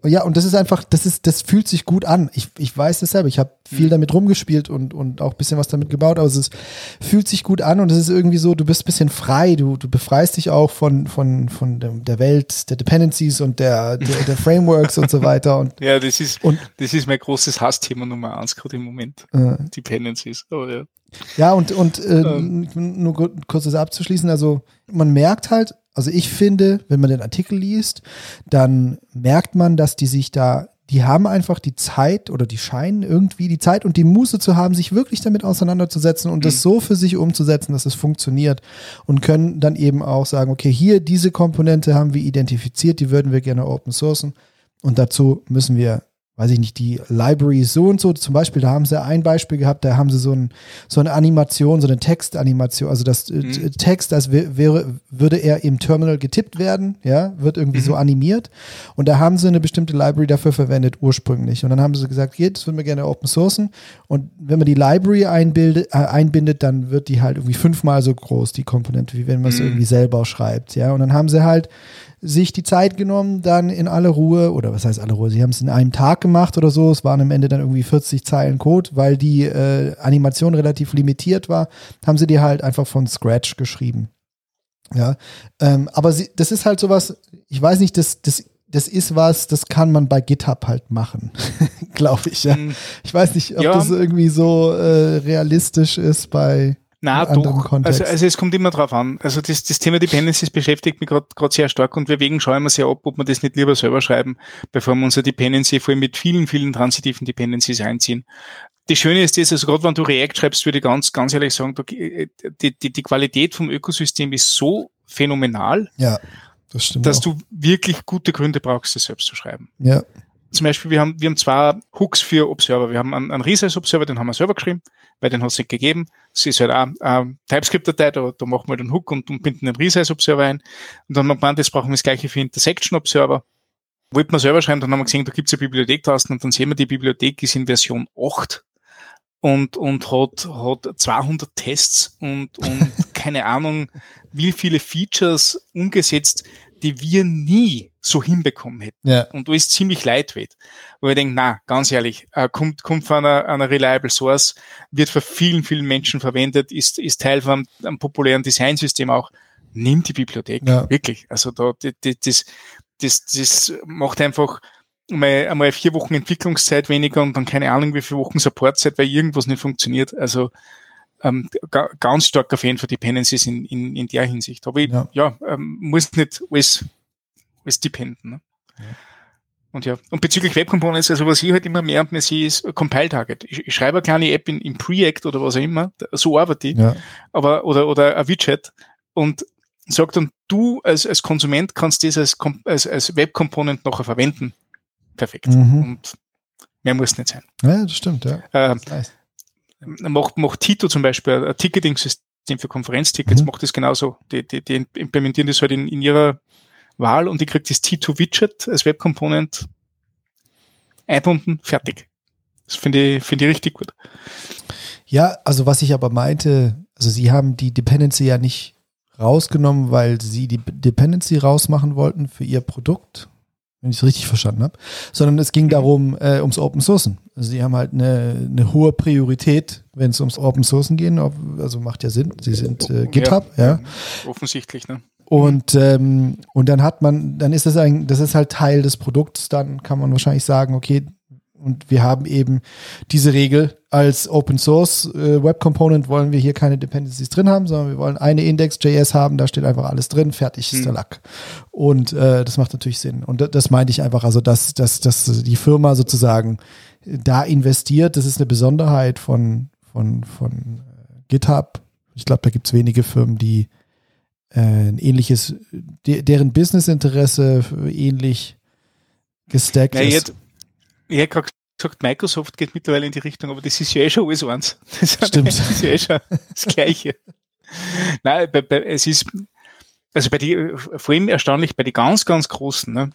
Ja, und das ist einfach, das ist, das fühlt sich gut an. Ich, ich weiß das selber. Ich habe viel mhm. damit rumgespielt und, und auch bisschen was damit gebaut, aber es ist, fühlt sich gut an und es ist irgendwie so, du bist ein bisschen frei, du, du befreist dich auch von, von, von der Welt, der Dependencies und der, der, der Frameworks und so weiter. Und, ja, das ist, und, das ist mein großes Hassthema Nummer eins gerade im Moment. Äh, Dependencies. Oh, ja. ja, und, und äh, ähm. nur kurz das abzuschließen, also man merkt halt, also ich finde, wenn man den Artikel liest, dann merkt man, dass die sich da, die haben einfach die Zeit oder die scheinen irgendwie die Zeit und die Muße zu haben, sich wirklich damit auseinanderzusetzen und mhm. das so für sich umzusetzen, dass es funktioniert und können dann eben auch sagen, okay, hier diese Komponente haben wir identifiziert, die würden wir gerne open sourcen und dazu müssen wir weiß ich nicht, die Library so und so. Zum Beispiel, da haben sie ein Beispiel gehabt, da haben sie so, ein, so eine Animation, so eine Textanimation, also das äh, mhm. Text, als wäre, würde er im Terminal getippt werden, ja, wird irgendwie mhm. so animiert. Und da haben sie eine bestimmte Library dafür verwendet, ursprünglich. Und dann haben sie gesagt, hier, das würden wir gerne open sourcen. Und wenn man die Library einbildet, äh, einbindet, dann wird die halt irgendwie fünfmal so groß, die Komponente, wie wenn man es mhm. irgendwie selber schreibt, ja. Und dann haben sie halt sich die Zeit genommen, dann in aller Ruhe, oder was heißt alle Ruhe, sie haben es in einem Tag gemacht oder so, es waren am Ende dann irgendwie 40 Zeilen Code, weil die äh, Animation relativ limitiert war, haben sie die halt einfach von Scratch geschrieben. Ja, ähm, aber sie, das ist halt sowas, ich weiß nicht, das, das, das ist was, das kann man bei GitHub halt machen, glaube ich. Ja. Mhm. Ich weiß nicht, ob ja. das irgendwie so äh, realistisch ist bei na doch. Also, also es kommt immer drauf an. Also das, das Thema Dependencies beschäftigt mich gerade sehr stark und wir wegen schauen wir sehr ab, ob wir das nicht lieber selber schreiben, bevor wir unser Dependency vor allem mit vielen, vielen transitiven Dependencies einziehen. Das Schöne ist das, also gerade wenn du React schreibst, würde ich ganz, ganz ehrlich sagen, die, die, die Qualität vom Ökosystem ist so phänomenal, ja, das dass auch. du wirklich gute Gründe brauchst, das selbst zu schreiben. Ja. Zum Beispiel, wir haben, wir haben zwei Hooks für Observer. Wir haben einen, einen Resize-Observer, den haben wir selber geschrieben weil den es nicht gegeben. Es ist halt auch eine TypeScript-Datei, da, da machen wir den Hook und, und binden den Resize-Observer ein. Und dann haben wir jetzt brauchen wir das gleiche für Intersection-Observer. Wollten wir selber schreiben, dann haben wir gesehen, da gibt es eine Bibliothek draußen und dann sehen wir, die Bibliothek ist in Version 8 und, und hat, hat 200 Tests und, und keine Ahnung, wie viele Features umgesetzt, die wir nie so hinbekommen hätten. Ja. Und da ist ziemlich lightweight. Wo ich denke, na, ganz ehrlich, äh, kommt, kommt von einer, einer reliable Source, wird für vielen, vielen Menschen verwendet, ist, ist Teil von einem, einem populären Designsystem auch. Nimm die Bibliothek. Ja. Wirklich. Also da, das, das, das, das macht einfach mal, einmal vier Wochen Entwicklungszeit weniger und dann keine Ahnung, wie viele Wochen Supportzeit, weil irgendwas nicht funktioniert. Also ähm, ganz starker Fan für Dependencies in, in, in der Hinsicht. Aber ich, ja, ja ähm, muss nicht alles, alles dependen. Ne? Ja. Und ja, und bezüglich Web Components, also was ich halt immer mehr und mehr sehe, ist Compile Target. Ich, ich schreibe eine kleine App in, in Preact oder was auch immer, so arbeite ich, ja. aber, oder, oder ein Widget und sagt dann, du als, als Konsument kannst das als, als, als Web Component nachher verwenden. Perfekt. Mhm. Und Mehr muss nicht sein. Ja, das stimmt, ja. Äh, nice. Macht, macht Tito zum Beispiel ein Ticketing-System für Konferenztickets, mhm. macht das genauso. Die, die, die implementieren das halt in, in ihrer Wahl und die kriegt das T2-Widget als Web-Component einbunden, fertig. Das finde ich, finde ich richtig gut. Ja, also was ich aber meinte, also sie haben die Dependency ja nicht rausgenommen, weil sie die Dependency rausmachen wollten für ihr Produkt, wenn ich es richtig verstanden habe, sondern es ging darum, äh, ums Open Sourcen. Also sie haben halt eine, eine hohe Priorität, wenn es ums Open Sourcen geht, also macht ja Sinn, sie sind äh, GitHub, ja, ja. Offensichtlich, ne? Und, ähm, und dann hat man, dann ist das ein, das ist halt Teil des Produkts, dann kann man wahrscheinlich sagen, okay, und wir haben eben diese Regel als Open Source äh, Web Component wollen wir hier keine Dependencies drin haben, sondern wir wollen eine Index.js haben, da steht einfach alles drin, fertig ist hm. der Lack. Und äh, das macht natürlich Sinn. Und das, das meinte ich einfach, also dass, dass, dass die Firma sozusagen da investiert, das ist eine Besonderheit von, von, von äh, GitHub. Ich glaube, da gibt es wenige Firmen, die äh, ein ähnliches, de, deren Businessinteresse ähnlich gestackt ja, ist. Jetzt, ich hätte gerade gesagt, Microsoft geht mittlerweile in die Richtung, aber das ist ja eh schon alles eins. Das Stimmt. ist ja eh schon das Gleiche. Nein, bei, bei, es ist, also bei die, vor allem erstaunlich bei den ganz, ganz Großen, ne,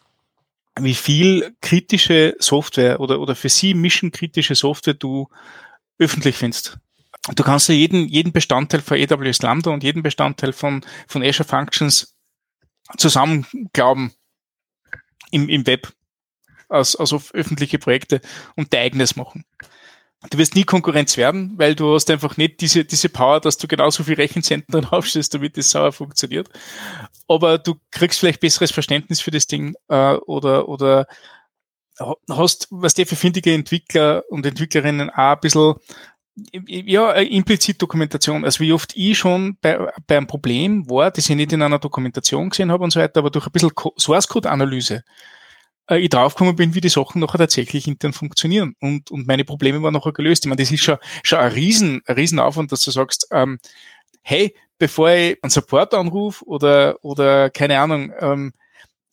wie viel kritische Software oder, oder für sie missionkritische Software du öffentlich findest. Du kannst ja jeden, jeden Bestandteil von AWS Lambda und jeden Bestandteil von, von Azure Functions zusammen glauben im, im Web aus, aus öffentliche Projekte und dein eigenes machen. Du wirst nie Konkurrenz werden, weil du hast einfach nicht diese, diese Power, dass du genauso viel Rechenzentren aufstellst, damit das sauer funktioniert. Aber du kriegst vielleicht besseres Verständnis für das Ding äh, oder, oder hast, was der für findige Entwickler und Entwicklerinnen auch ein bisschen ja, implizit Dokumentation. Also wie oft ich schon bei, bei einem Problem war, das ich nicht in einer Dokumentation gesehen habe und so weiter, aber durch ein bisschen Source Code Analyse äh, ich draufgekommen bin, wie die Sachen nachher tatsächlich intern funktionieren. Und, und meine Probleme waren nachher gelöst. Ich meine, das ist schon, schon ein riesen, ein riesen Aufwand, dass du sagst, ähm, hey, bevor ich einen Support anrufe oder, oder keine Ahnung, ähm,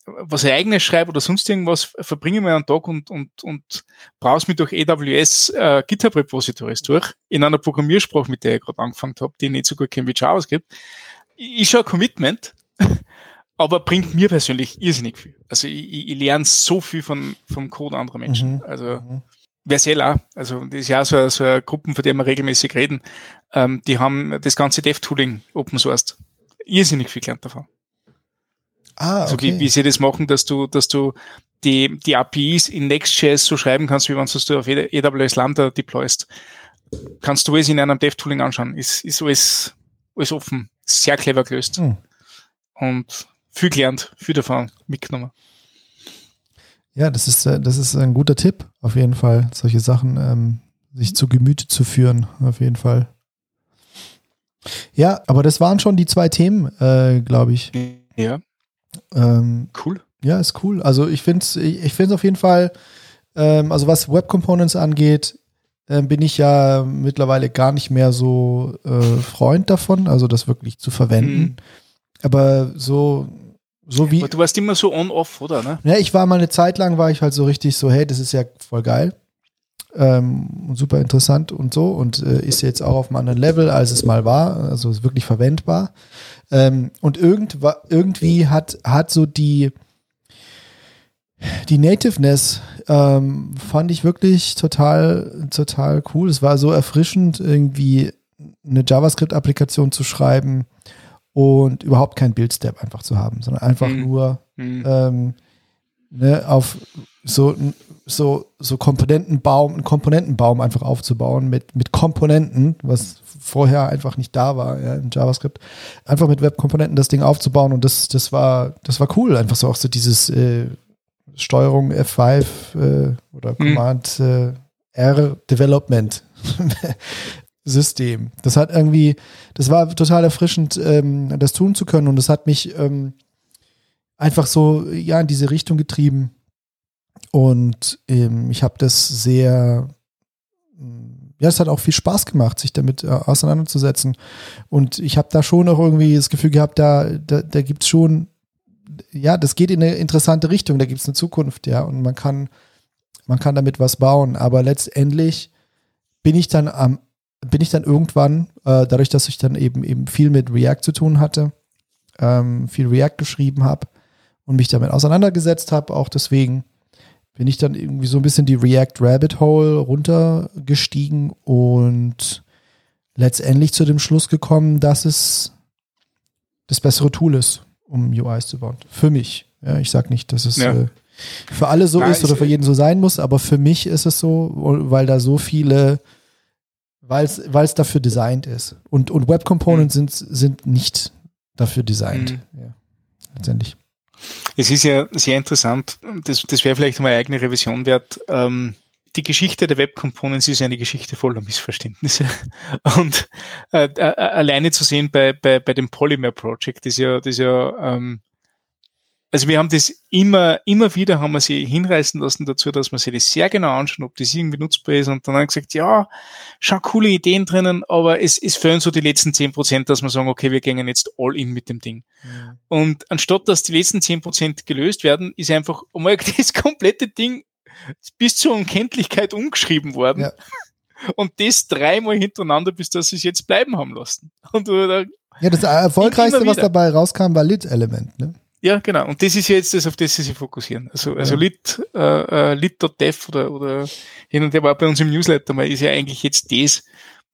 was ich eigenes schreibe oder sonst irgendwas, verbringe ich mir einen Tag und, und, und brauchst mich durch AWS äh, GitHub Repositories durch, in einer Programmiersprache, mit der ich gerade angefangen habe, die nicht so gut kennt wie JavaScript. Ist schon ein Commitment, aber bringt mir persönlich irrsinnig viel. Also ich, ich lerne so viel von, vom Code anderer Menschen. Mhm. Also mhm. Versel auch. Also das ist ja auch so, so eine Gruppe, von der wir regelmäßig reden. Ähm, die haben das ganze Dev-Tooling open sourced. Irrsinnig viel gelernt davon. Ah, okay. Also wie, wie sie das machen, dass du, dass du die, die APIs in Next.js so schreiben kannst, wie wenn du auf AWS Lambda deployst. Kannst du es in einem Dev-Tooling anschauen. Ist, ist alles, alles offen. Sehr clever gelöst. Mhm. Und viel gelernt, viel davon mitgenommen. Ja, das ist, äh, das ist ein guter Tipp, auf jeden Fall, solche Sachen ähm, sich zu Gemüte zu führen, auf jeden Fall. Ja, aber das waren schon die zwei Themen, äh, glaube ich. Ja. Ähm, cool. Ja, ist cool. Also ich finde es ich, ich find's auf jeden Fall, ähm, also was Web Components angeht, äh, bin ich ja mittlerweile gar nicht mehr so äh, Freund davon, also das wirklich zu verwenden. Mhm. Aber so so wie. Aber du warst immer so on-off, oder? Ne? Ja, ich war mal eine Zeit lang, war ich halt so richtig so, hey, das ist ja voll geil. Ähm, super interessant und so und äh, ist jetzt auch auf einem anderen Level, als es mal war, also ist wirklich verwendbar. Ähm, und irgend, irgendwie hat, hat so die, die Nativeness ähm, fand ich wirklich total, total cool. Es war so erfrischend, irgendwie eine JavaScript-Applikation zu schreiben, und überhaupt kein Build-Step einfach zu haben, sondern einfach mhm. nur mhm. Ähm, ne, auf so, so, so Komponentenbaum, einen Komponentenbaum einfach aufzubauen mit, mit Komponenten, was vorher einfach nicht da war ja, in JavaScript. Einfach mit Web-Komponenten das Ding aufzubauen und das, das war, das war cool. Einfach so auch so dieses äh, Steuerung F5 äh, oder mhm. Command äh, R Development System. Das hat irgendwie, das war total erfrischend, ähm, das tun zu können und das hat mich ähm, einfach so ja in diese Richtung getrieben und ähm, ich habe das sehr ja, es hat auch viel Spaß gemacht, sich damit äh, auseinanderzusetzen. Und ich habe da schon auch irgendwie das Gefühl gehabt, da, da, da gibt es schon, ja, das geht in eine interessante Richtung, da gibt es eine Zukunft, ja. Und man kann man kann damit was bauen, aber letztendlich bin ich dann am, bin ich dann irgendwann, äh, dadurch, dass ich dann eben eben viel mit React zu tun hatte, ähm, viel React geschrieben habe und mich damit auseinandergesetzt habe, auch deswegen bin ich dann irgendwie so ein bisschen die React Rabbit Hole runtergestiegen und letztendlich zu dem Schluss gekommen, dass es das bessere Tool ist, um UIs zu bauen. Für mich. Ja, ich sage nicht, dass es ja. äh, für alle so Nein, ist oder für jeden so sein muss, aber für mich ist es so, weil da so viele, weil es dafür designt ist. Und, und Web Components mhm. sind, sind nicht dafür designt. Mhm. Ja, letztendlich. Es ist ja sehr interessant, das, das wäre vielleicht mal eine eigene Revision wert. Ähm, die Geschichte der Web Components ist eine Geschichte voller Missverständnisse. Und äh, äh, alleine zu sehen bei, bei, bei dem Polymer Project ist ja, das ja ähm, also wir haben das immer, immer wieder haben wir sie hinreißen lassen dazu, dass wir sich das sehr genau anschauen, ob das irgendwie nutzbar ist. Und dann haben wir gesagt, ja, schon coole Ideen drinnen, aber es, es fehlen so die letzten zehn Prozent, dass wir sagen, okay, wir gehen jetzt all in mit dem Ding. Ja. Und anstatt dass die letzten zehn Prozent gelöst werden, ist einfach einmal das komplette Ding bis zur Unkenntlichkeit umgeschrieben worden. Ja. Und das dreimal hintereinander, bis dass sie es jetzt bleiben haben lassen. Und, ja, das erfolgreichste, was dabei rauskam, war Lit-Element, ne? Ja, genau. Und das ist jetzt das, auf das sie sich fokussieren. Also, also ja. lit, äh, äh lit.dev oder, oder hin und her war bei uns im Newsletter mal, ist ja eigentlich jetzt das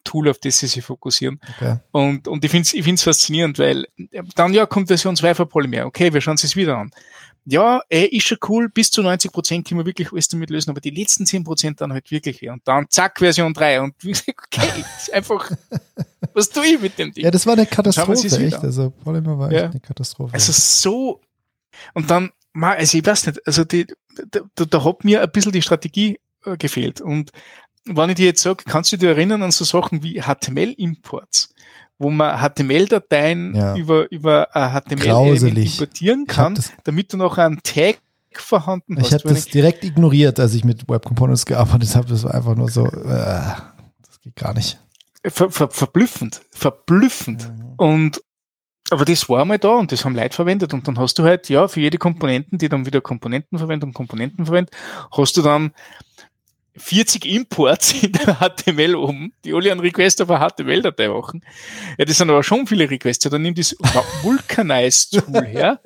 Tool, auf das sie sich fokussieren. Okay. Und, und ich finde es ich find's faszinierend, weil dann ja kommt Version 2 von Polymer. Okay, wir schauen es wieder an ja, ey, ist schon cool, bis zu 90 Prozent können wir wirklich alles damit lösen, aber die letzten 10 Prozent dann halt wirklich weh. Und dann zack, Version 3. Und wie gesagt, okay, einfach, was tue ich mit dem Ding? Ja, das war eine Katastrophe, echt. Also Polymer war ja. echt eine Katastrophe. Also so, und dann, also ich weiß nicht, also die, da, da, da hat mir ein bisschen die Strategie äh, gefehlt. Und wenn ich dir jetzt sage, kannst du dich erinnern an so Sachen wie HTML-Imports? Wo man HTML-Dateien ja. über, über HTML importieren kann, damit du noch einen Tag vorhanden hast. Ich habe das direkt ignoriert, als ich mit Web Components gearbeitet habe. Das war einfach nur so, äh, das geht gar nicht. Ver, ver, verblüffend, verblüffend. Mhm. Und aber das war mal da und das haben Leute verwendet und dann hast du halt, ja, für jede Komponenten, die dann wieder Komponenten verwenden und Komponenten verwenden, hast du dann 40 Imports in der HTML oben, die alle einen Request auf eine HTML-Datei machen. Ja, das sind aber schon viele Requests. Ja, dann nimm das Vulcanize-Tool her.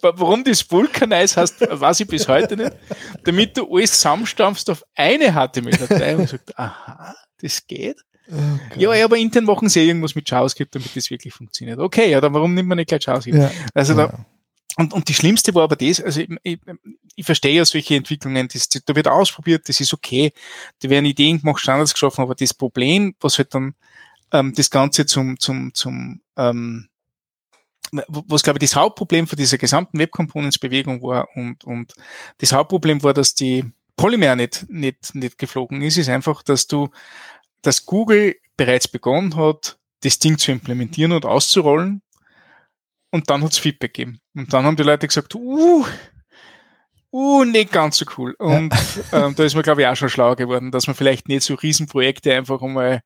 Warum das Vulcanize heißt, weiß ich bis heute nicht. Damit du alles zusammenstampfst auf eine HTML-Datei und sagst, aha, das geht. Okay. Ja, aber intern machen sie irgendwas mit JavaScript, damit das wirklich funktioniert. Okay, ja, dann warum nimmt man nicht gleich JavaScript? Ja. Also da, und, und die schlimmste war aber das, also ich, ich, ich verstehe ja solche Entwicklungen, das, da wird ausprobiert, das ist okay, da werden Ideen gemacht, Standards geschaffen, aber das Problem, was halt dann ähm, das Ganze zum, zum, zum ähm, was glaube ich das Hauptproblem für diese gesamten Web Components Bewegung war und, und das Hauptproblem war, dass die Polymer nicht, nicht, nicht geflogen ist, ist einfach, dass du, dass Google bereits begonnen hat, das Ding zu implementieren und auszurollen und dann hat's Feedback gegeben. Und dann haben die Leute gesagt, uh, uh, nicht ganz so cool. Und ja. ähm, da ist man, glaube ich, auch schon schlauer geworden, dass man vielleicht nicht so Riesenprojekte einfach einmal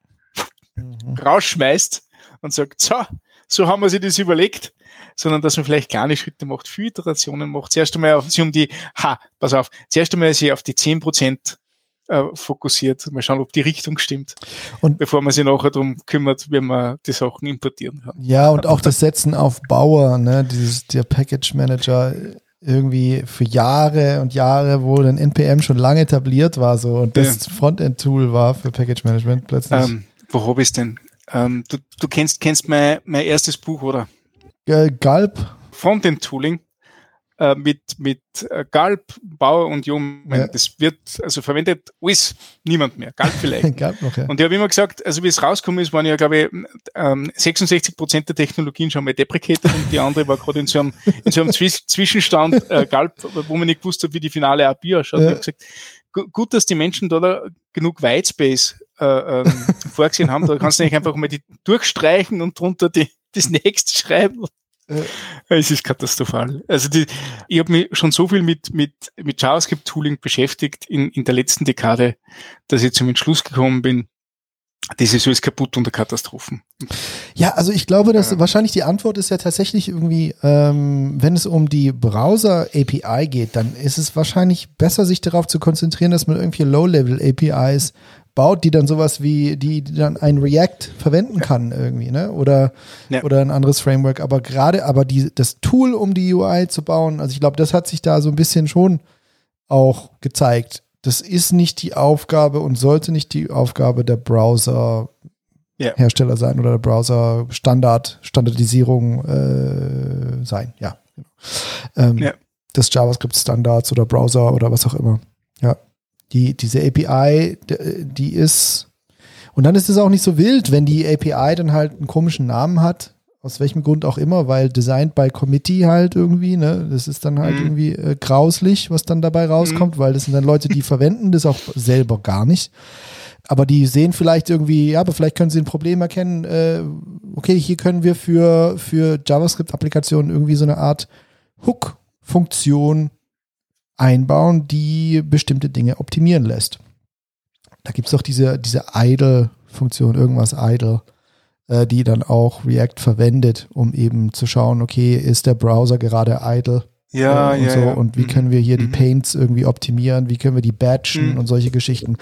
mhm. rausschmeißt und sagt, so, so haben wir sich das überlegt, sondern dass man vielleicht kleine Schritte macht, viele Iterationen macht. Zuerst einmal auf, sich um die, ha, pass auf, zuerst einmal sich auf die zehn Prozent äh, fokussiert. Mal schauen, ob die Richtung stimmt. Und bevor man sich nachher darum kümmert, wie man die Sachen importieren kann. Ja, und auch das Setzen auf Bauer, ne, dieses, der Package Manager irgendwie für Jahre und Jahre, wo dann NPM schon lange etabliert war, so und das ja. Frontend-Tool war für Package Management plötzlich. Ähm, wo habe ich es denn? Ähm, du, du kennst, kennst mein, mein erstes Buch, oder? Galb. Frontend-Tooling äh, mit, mit äh, Galb, Bauer und Jung. Ja. Das wird also verwendet alles niemand mehr. Galb vielleicht. Galb noch, ja. Und ich habe immer gesagt, also wie es rausgekommen ist, waren ja, glaube ich, ähm, 66 Prozent der Technologien schon mal deprecated und die andere war gerade in so einem, in so einem Zwischenstand äh, Galb, wo man nicht gewusst hat, wie die finale API ausschaut. Ja. Ich habe gesagt, gut, dass die Menschen da, da genug Whitespace äh, ähm, vorgesehen haben. Da kannst du eigentlich einfach mal die durchstreichen und drunter die, das nächste schreiben es ist katastrophal. Also die, ich habe mich schon so viel mit, mit, mit JavaScript-Tooling beschäftigt in, in der letzten Dekade, dass ich zum Entschluss gekommen bin, das ist alles kaputt unter Katastrophen. Ja, also ich glaube, dass ja. wahrscheinlich die Antwort ist ja tatsächlich irgendwie, ähm, wenn es um die Browser-API geht, dann ist es wahrscheinlich besser, sich darauf zu konzentrieren, dass man irgendwie Low-Level-APIs baut, die dann sowas wie, die, die dann ein React verwenden kann irgendwie, ne? Oder, ja. oder ein anderes Framework. Aber gerade, aber die, das Tool, um die UI zu bauen, also ich glaube, das hat sich da so ein bisschen schon auch gezeigt. Das ist nicht die Aufgabe und sollte nicht die Aufgabe der Browser ja. Hersteller sein oder der Browser Standard, Standardisierung äh, sein. Ja. Ähm, ja. Des JavaScript Standards oder Browser oder was auch immer. Die, diese API, die ist, und dann ist es auch nicht so wild, wenn die API dann halt einen komischen Namen hat, aus welchem Grund auch immer, weil designed by committee halt irgendwie, ne, das ist dann halt mhm. irgendwie äh, grauslich, was dann dabei rauskommt, mhm. weil das sind dann Leute, die verwenden das auch selber gar nicht. Aber die sehen vielleicht irgendwie, ja, aber vielleicht können sie ein Problem erkennen, äh, okay, hier können wir für, für JavaScript-Applikationen irgendwie so eine Art Hook-Funktion einbauen, die bestimmte Dinge optimieren lässt. Da gibt es doch diese, diese Idle-Funktion, irgendwas Idle, äh, die dann auch React verwendet, um eben zu schauen, okay, ist der Browser gerade idle? Ja, äh, und ja, so. ja. Und wie mhm. können wir hier mhm. die Paints irgendwie optimieren? Wie können wir die batchen mhm. und solche Geschichten?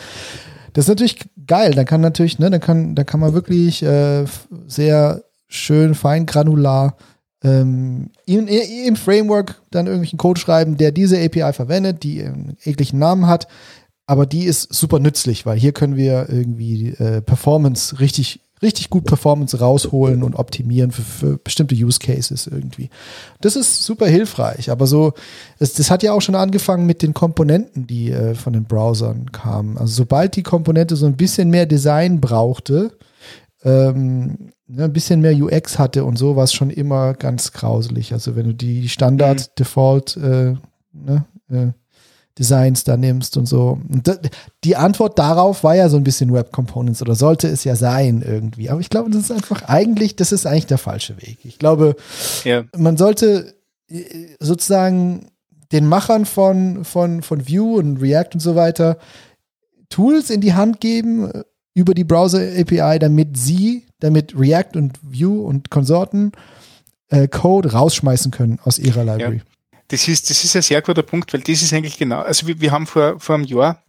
Das ist natürlich geil. Dann kann natürlich, ne, dann kann, dann kann man wirklich äh, sehr schön fein ähm, im, im Framework dann irgendwelchen Code schreiben, der diese API verwendet, die einen ekligen Namen hat, aber die ist super nützlich, weil hier können wir irgendwie äh, Performance richtig richtig gut Performance rausholen und optimieren für, für, bestimmte Use Cases irgendwie. Das ist super hilfreich, aber so, es, das hat ja auch schon angefangen mit den Komponenten, die äh, von den Browsern kamen. Also sobald die Komponente so ein bisschen mehr Design brauchte, ähm, ne, ein bisschen mehr UX hatte und so, war es schon immer ganz grauselig. Also wenn du die Standard-Default mhm. äh, ne, äh, Designs da nimmst und so. Und die Antwort darauf war ja so ein bisschen Web Components oder sollte es ja sein irgendwie. Aber ich glaube, das ist einfach eigentlich, das ist eigentlich der falsche Weg. Ich glaube, ja. man sollte äh, sozusagen den Machern von, von, von Vue und React und so weiter Tools in die Hand geben, äh, über die Browser-API, damit sie, damit React und Vue und Konsorten äh, Code rausschmeißen können aus ihrer Library. Ja. Das ist, das ist ein sehr guter Punkt, weil das ist eigentlich genau, also wir, wir haben vor, vor einem Jahr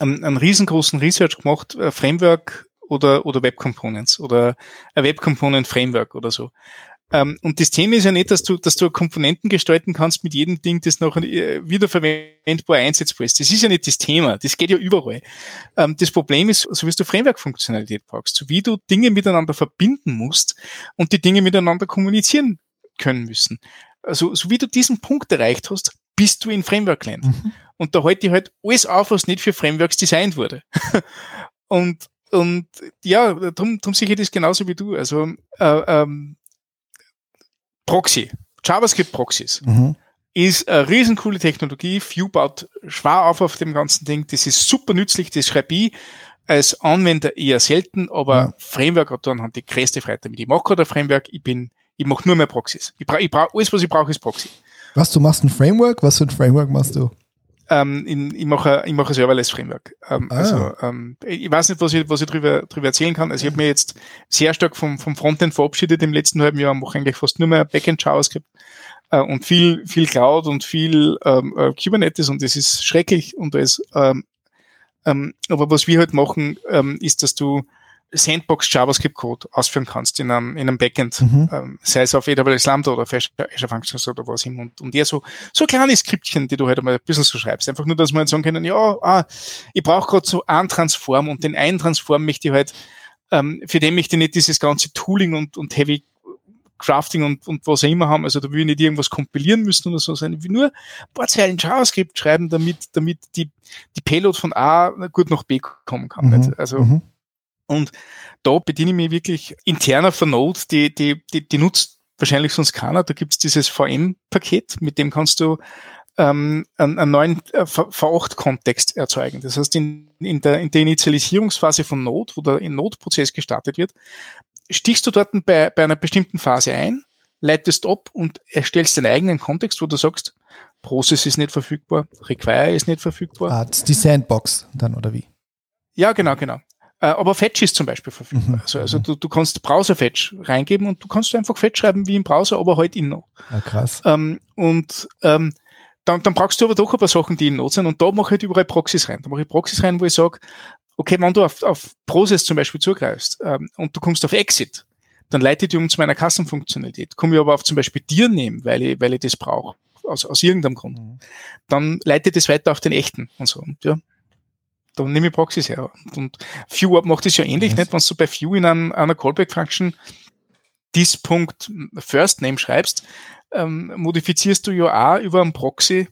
einen, einen riesengroßen Research gemacht, äh, Framework oder, oder Web Components oder ein Web Component Framework oder so. Ähm, und das Thema ist ja nicht, dass du, dass du Komponenten gestalten kannst mit jedem Ding, das noch äh, wiederverwendbar einsetzbar ist. Das ist ja nicht das Thema. Das geht ja überall. Ähm, das Problem ist, so wie du Framework-Funktionalität brauchst, so wie du Dinge miteinander verbinden musst und die Dinge miteinander kommunizieren können müssen. Also, so wie du diesen Punkt erreicht hast, bist du in Framework-Land. Mhm. Und da halte ich halt alles auf, was nicht für Frameworks designt wurde. und, und ja, darum, darum sehe ich das genauso wie du. Also äh, ähm, Proxy, JavaScript Proxys, mhm. ist eine riesencoole Technologie. Vue baut schwer auf auf dem ganzen Ding. Das ist super nützlich. Das schreibe ich als Anwender eher selten, aber ja. Framework hat dann die größte Freiheit damit. Ich mache gerade ein Framework, ich bin, ich mache nur mehr Proxys. Ich brauche, ich brauch, alles, was ich brauche, ist Proxy. Was, du machst ein Framework? Was für ein Framework machst du? Ähm, in, ich mache ich mache ein Serverless Framework. Ähm, ah. Also ähm, ich weiß nicht, was ich was ich drüber drüber erzählen kann. Also ich habe mir jetzt sehr stark vom vom Frontend verabschiedet im letzten halben Jahr. Mache eigentlich fast nur mehr Backend JavaScript äh, und viel viel Cloud und viel ähm, äh, Kubernetes und das ist schrecklich und das. Ähm, ähm, aber was wir halt machen, ähm, ist, dass du Sandbox JavaScript Code ausführen kannst in einem, in einem Backend, mhm. ähm, sei es auf AWS Lambda oder Azure Functions oder was immer. Und, und eher so, so kleine Skriptchen, die du halt einmal ein bisschen so schreibst. Einfach nur, dass man halt sagen können, ja, ah, ich brauche gerade so einen Transform und den einen Transform möchte ich halt, ähm, für den möchte ich nicht dieses ganze Tooling und, und Heavy Crafting und, und was auch immer haben. Also da will ich nicht irgendwas kompilieren müssen oder so, sondern ich will nur ein paar Zeilen JavaScript schreiben, damit, damit die, die Payload von A gut nach B kommen kann. Mhm. Also, mhm und da bediene ich mich wirklich interner von Node, die, die, die, die nutzt wahrscheinlich sonst keiner. Da gibt's dieses VM-Paket, mit dem kannst du ähm, einen, einen neuen äh, V8-Kontext erzeugen. Das heißt, in, in, der, in der Initialisierungsphase von Node, wo der Node-Prozess gestartet wird, stichst du dort bei, bei einer bestimmten Phase ein, leitest ab und erstellst deinen eigenen Kontext, wo du sagst, Process ist nicht verfügbar, Require ist nicht verfügbar. Ah, die Sandbox dann, oder wie? Ja, genau, genau. Äh, aber Fetch ist zum Beispiel verfügbar. Mhm. Also, also du, du kannst Browser-Fetch reingeben und du kannst einfach Fetch schreiben wie im Browser, aber halt in Node. Ja, krass. Ähm, und ähm, dann, dann brauchst du aber doch ein paar Sachen, die in Node sind und da mache ich halt überall Proxys rein. Da mache ich Proxys rein, wo ich sage, okay, wenn du auf, auf Process zum Beispiel zugreifst ähm, und du kommst auf Exit, dann leitet die um zu meiner Kassenfunktionalität. Komme ich aber auf zum Beispiel dir nehmen, weil ich, weil ich das brauche, aus, aus irgendeinem Grund, mhm. dann leitet es weiter auf den echten und so. Und ja, dann nehme ich Proxys her. Und View macht es ja ähnlich, yes. nicht? Wenn du bei View in einem, einer Callback-Function dis.first Name schreibst, ähm, modifizierst du ja auch über einen Proxy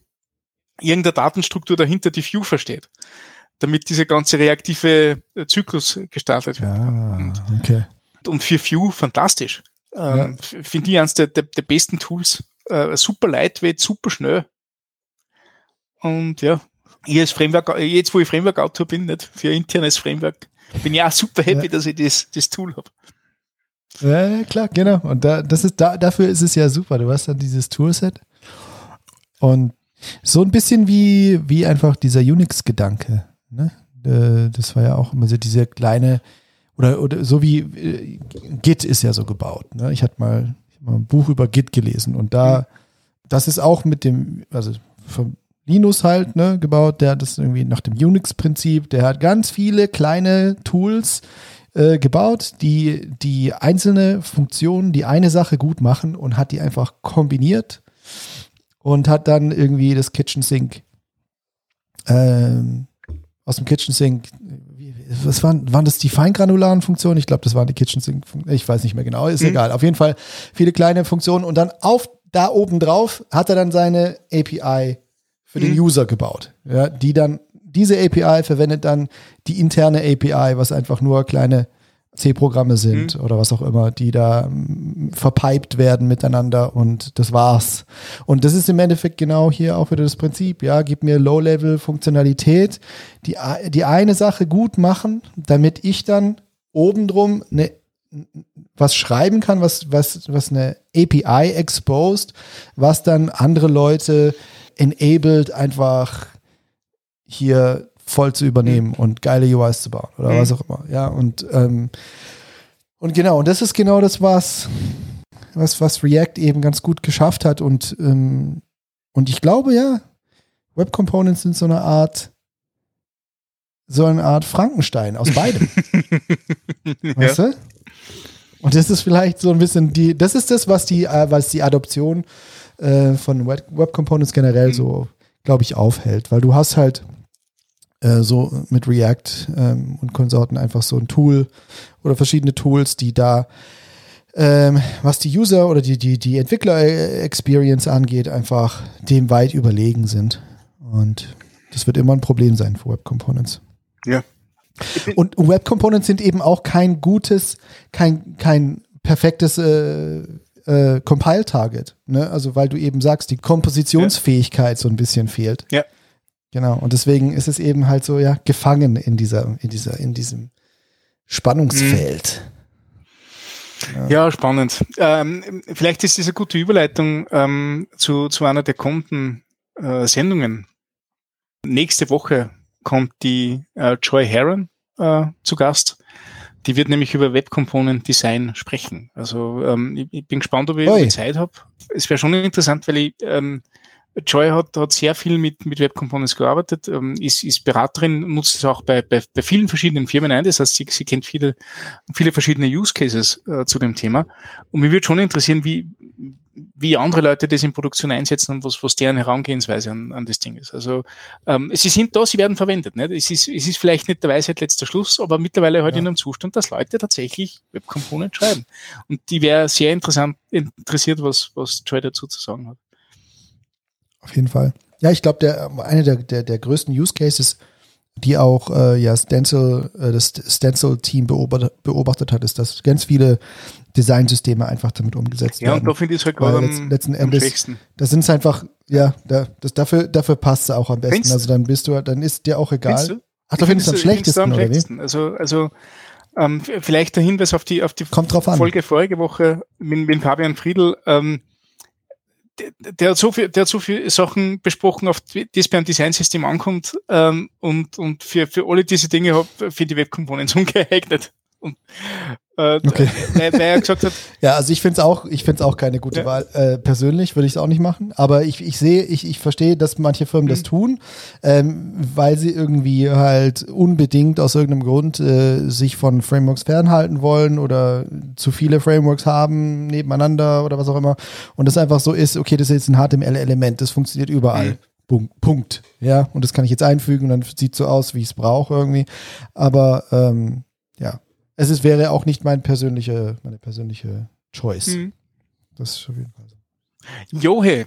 irgendeine Datenstruktur dahinter, die View versteht, damit dieser ganze reaktive äh, Zyklus gestartet wird. Ah, okay. Und für View fantastisch. Ähm, ja. Finde ich eines der, der, der besten Tools. Äh, super lightweight, super schnell. Und ja, ich als Framework, jetzt wo ich Framework-Autor bin, nicht für internes Framework, bin ich auch super happy, ja. dass ich das, das Tool habe. Ja, klar, genau. Und da, das ist, da, dafür ist es ja super. Du hast dann dieses Toolset und so ein bisschen wie, wie einfach dieser Unix-Gedanke. Ne? Äh, das war ja auch immer so diese kleine, oder, oder so wie äh, Git ist ja so gebaut. Ne? Ich hatte mal, mal ein Buch über Git gelesen und da, mhm. das ist auch mit dem, also vom Linus halt, ne, gebaut, der hat das irgendwie nach dem Unix-Prinzip, der hat ganz viele kleine Tools äh, gebaut, die die einzelne Funktionen, die eine Sache gut machen und hat die einfach kombiniert und hat dann irgendwie das Kitchen Sink ähm, aus dem Kitchen Sink, was waren, waren das die feingranularen Funktionen? Ich glaube, das waren die Kitchen Sink, ich weiß nicht mehr genau, ist mhm. egal. Auf jeden Fall viele kleine Funktionen und dann auf da oben drauf hat er dann seine API für den mhm. User gebaut. Ja, die dann, diese API verwendet dann die interne API, was einfach nur kleine C-Programme sind mhm. oder was auch immer, die da mm, verpiped werden miteinander und das war's. Und das ist im Endeffekt genau hier auch wieder das Prinzip, ja, gib mir Low-Level-Funktionalität, die, die eine Sache gut machen, damit ich dann obendrum eine was schreiben kann, was, was, was eine API exposed, was dann andere Leute enabled, einfach hier voll zu übernehmen mhm. und geile UIs zu bauen oder mhm. was auch immer. Ja, und, ähm, und genau, und das ist genau das, was, was, was React eben ganz gut geschafft hat. Und, ähm, und ich glaube, ja, Web Components sind so eine Art, so eine Art Frankenstein aus beidem. weißt du? Und das ist vielleicht so ein bisschen die, das ist das, was die, äh, was die Adoption äh, von Web, Web Components generell mhm. so, glaube ich, aufhält. Weil du hast halt äh, so mit React ähm, und Konsorten einfach so ein Tool oder verschiedene Tools, die da ähm, was die User oder die, die, die Entwickler-Experience angeht, einfach dem weit überlegen sind. Und das wird immer ein Problem sein für Web Components. Ja. Und Web Components sind eben auch kein gutes, kein, kein perfektes äh, äh, Compile-Target. Ne? Also weil du eben sagst, die Kompositionsfähigkeit ja. so ein bisschen fehlt. Ja. Genau. Und deswegen ist es eben halt so, ja, gefangen in dieser, in dieser, in diesem Spannungsfeld. Mhm. Ja. ja. spannend. Ähm, vielleicht ist eine gute Überleitung ähm, zu, zu einer der kommenden äh, Sendungen. Nächste Woche kommt die äh, Joy Heron äh, zu Gast. Die wird nämlich über Web Component Design sprechen. Also ähm, ich, ich, bin gespannt, ob ich, ob ich Zeit habe. Es wäre schon interessant, weil ich ähm, Joy hat, hat sehr viel mit, mit Web Components gearbeitet, ähm, ist, ist Beraterin, nutzt es auch bei, bei, bei vielen verschiedenen Firmen ein. Das heißt, sie, sie kennt viele, viele verschiedene Use Cases äh, zu dem Thema. Und mich würde schon interessieren, wie, wie andere Leute das in Produktion einsetzen und was, was deren Herangehensweise an, an das Ding ist. Also ähm, sie sind da, sie werden verwendet. Nicht? Es, ist, es ist vielleicht nicht der Weisheit letzter Schluss, aber mittlerweile halt ja. in einem Zustand, dass Leute tatsächlich Web Component schreiben. Und die wäre sehr interessant interessiert, was, was Joy dazu zu sagen hat. Auf jeden Fall. Ja, ich glaube, der, eine der, der, der größten Use Cases, die auch äh, ja Stencil, äh, das Stencil-Team beobachtet, beobachtet hat, ist, dass ganz viele Designsysteme einfach damit umgesetzt ja, werden. Ja, und da finde ich es halt gerade am, letzten Endes, da sind es einfach, ja, da, das, dafür, dafür passt es auch am besten. Findest also dann bist du, dann ist dir auch egal. Ach, da findest du am schlechtesten, am schlechtesten. Also, also ähm, vielleicht der Hinweis auf die, auf die Kommt drauf Folge an. vorige Woche mit, mit Fabian Friedl. Ähm, der, der, hat so viel, der hat so viele Sachen besprochen, auf die es beim Designsystem ankommt. Ähm, und, und für, für alle diese Dinge für die Web Components ungeeignet. Äh, okay. weil, weil er gesagt hat. ja, also ich finde es auch, ich finde es auch keine gute ja. Wahl. Äh, persönlich würde ich es auch nicht machen. Aber ich, ich sehe, ich, ich verstehe, dass manche Firmen mhm. das tun, ähm, weil sie irgendwie halt unbedingt aus irgendeinem Grund äh, sich von Frameworks fernhalten wollen oder zu viele Frameworks haben nebeneinander oder was auch immer. Und das einfach so ist, okay, das ist jetzt ein HTML-Element, das funktioniert überall. Mhm. Punkt. Ja, und das kann ich jetzt einfügen und dann sieht so aus, wie ich es brauche irgendwie. Aber ähm, ja, es ist, wäre auch nicht mein persönliche, meine persönliche Choice. Mhm. Das ist auf jeden Fall so. Johe,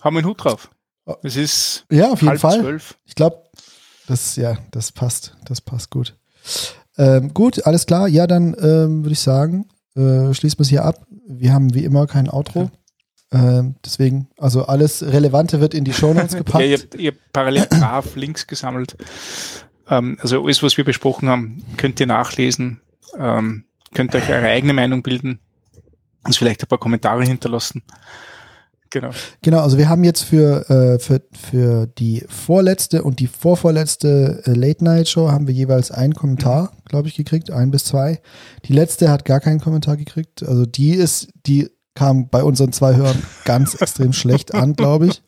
haben wir einen Hut drauf. Oh. Es ist ja auf jeden Fall. Zwölf. Ich glaube, das ja, das passt, das passt gut. Ähm, gut, alles klar. Ja, dann ähm, würde ich sagen, äh, schließen wir es hier ab. Wir haben wie immer kein Outro. Ähm, deswegen, also alles Relevante wird in die Show Notes gepackt. ja, ihr habt, ihr habt parallel brav Links gesammelt. Ähm, also alles, was wir besprochen haben, könnt ihr nachlesen. Ähm, könnt euch eure eigene Meinung bilden, uns vielleicht ein paar Kommentare hinterlassen. Genau. Genau, also wir haben jetzt für, äh, für, für die vorletzte und die vorvorletzte äh, Late-Night-Show haben wir jeweils einen Kommentar, glaube ich, gekriegt, ein bis zwei. Die letzte hat gar keinen Kommentar gekriegt. Also die ist, die kam bei unseren zwei Hörern ganz extrem schlecht an, glaube ich.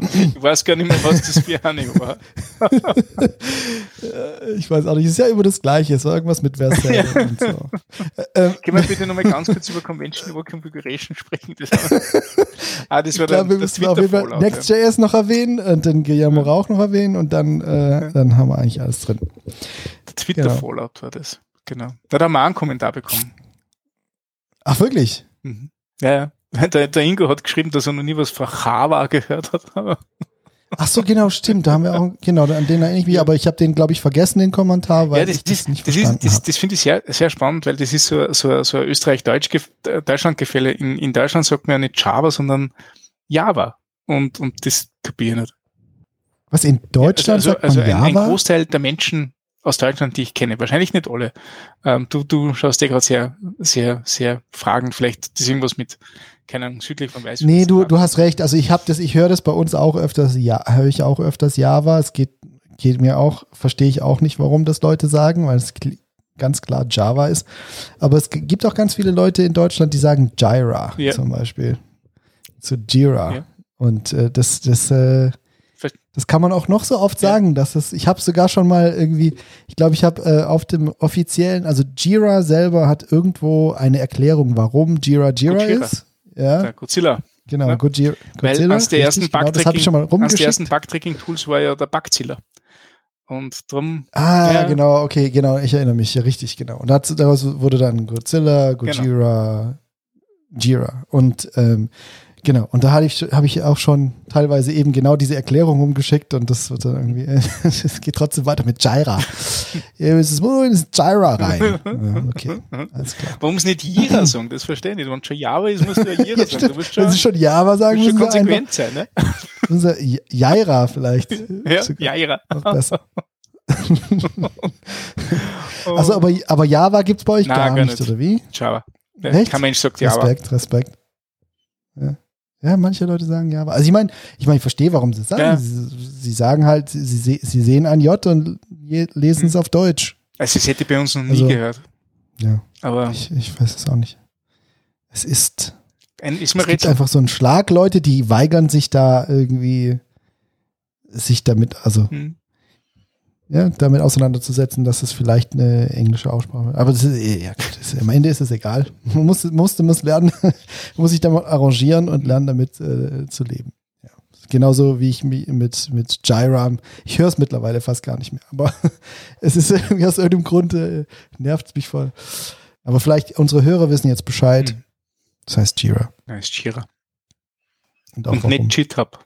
Ich weiß gar nicht mehr, was das für eine war. ich weiß auch nicht, es ist ja immer das Gleiche, es war irgendwas mit Versailles ja. und so. Ähm, Können wir bitte nochmal ganz kurz über Convention über Configuration sprechen? Das, ah, das war ich glaube, wir müssen auf jeden Fall Next.js noch erwähnen und den Guillermo Rauch noch erwähnen und dann, äh, dann haben wir eigentlich alles drin. Der Twitter-Fallout genau. war das, genau. Da haben wir auch einen Kommentar bekommen. Ach, wirklich? Mhm. Ja, der, der Ingo hat geschrieben, dass er noch nie was von Java gehört hat. Ach so, genau, stimmt. Da haben wir auch, genau, an den erinnere ich mich, aber ich habe den, glaube ich, vergessen, den Kommentar, weil ja, das, ich das, das nicht das verstanden ist, Das, das finde ich sehr, sehr spannend, weil das ist so, so, so ein Österreich-Deutschland-Gefälle. In, in Deutschland sagt man ja nicht Java, sondern Java. Und, und das kapiere ich nicht. Was, in Deutschland ja, also, also, sagt man also Java? Ein Großteil der Menschen aus Deutschland, die ich kenne. Wahrscheinlich nicht alle. Ähm, du, du schaust dir gerade sehr, sehr, sehr fragend. Vielleicht ist irgendwas mit, keine Ahnung, südlich von Weißwürz. Nee, du, du hast recht. Also ich habe das, ich höre das bei uns auch öfters, ja, höre ich auch öfters Java. Es geht, geht mir auch, verstehe ich auch nicht, warum das Leute sagen, weil es ganz klar Java ist. Aber es gibt auch ganz viele Leute in Deutschland, die sagen Jira yeah. zum Beispiel. Zu Jira. Yeah. Und äh, das, das, äh, das kann man auch noch so oft sagen, dass es, ich habe sogar schon mal irgendwie, ich glaube, ich habe äh, auf dem offiziellen, also Jira selber hat irgendwo eine Erklärung, warum Jira Jira Gojira. ist. Ja. Der Godzilla. Genau, ja. Godzilla. Weil eines der ersten genau, Bugtracking-Tools war ja der Bugzilla. Und drum. Ah, ja. genau, okay, genau, ich erinnere mich, ja, richtig, genau. Und daraus wurde dann Godzilla, Gojira, genau. Jira. Und ähm, Genau, und da habe ich, hab ich auch schon teilweise eben genau diese Erklärung umgeschickt und das wird dann irgendwie, es geht trotzdem weiter mit Jira. es muss ins Jira rein. Ja, okay, alles klar. Warum es nicht Jira sagen? Das verstehe ich nicht. Wenn schon Java ist, musst du ja Jira sagen. Du schon, Wenn sie schon Java sagen, schon konsequent sein, ne? Unser Jaira vielleicht. Ja, Jaira. Besser. also, aber, aber Java gibt es bei euch Nein, gar, gar nicht, nicht, oder wie? Java. Echt? Kein Mensch sagt Java. Respekt, Respekt. Ja. Ja, manche Leute sagen ja. Also ich meine, ich meine, ich verstehe, warum sie es sagen. Ja. Sie, sie, sagen halt, sie, sie sehen ein J und lesen es hm. auf Deutsch. Also das hätte bei uns noch nie also, gehört. Ja. Aber ich, ich weiß es auch nicht. Es ist. Ein, ist es gibt einfach so einen Schlag, Leute, die weigern sich da irgendwie sich damit, also hm ja, damit auseinanderzusetzen, dass es vielleicht eine englische Aussprache ist. Aber das ist, eh, ja, gut, ist, am Ende ist es egal. Man muss, muss, muss lernen, muss sich damit arrangieren und lernen, damit äh, zu leben. Ja. Genauso wie ich mit, mit Jira, ich höre es mittlerweile fast gar nicht mehr, aber es ist irgendwie aus irgendeinem Grund, äh, nervt es mich voll. Aber vielleicht unsere Hörer wissen jetzt Bescheid. Mhm. Das heißt Jira. Das heißt Jira. Und, auch und nicht GitHub.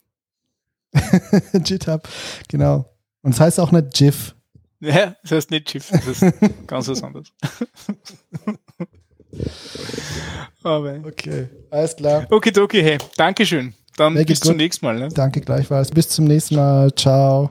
GitHub, genau. Und es das heißt auch nicht GIF. Ja, das heißt nicht GIF, das ist ganz was anderes. Aber. Okay, alles klar. Okay, okay, hey, Dankeschön. Dann bis zum nächsten Mal. Ne? Danke gleichfalls. Bis zum nächsten Mal. Ciao.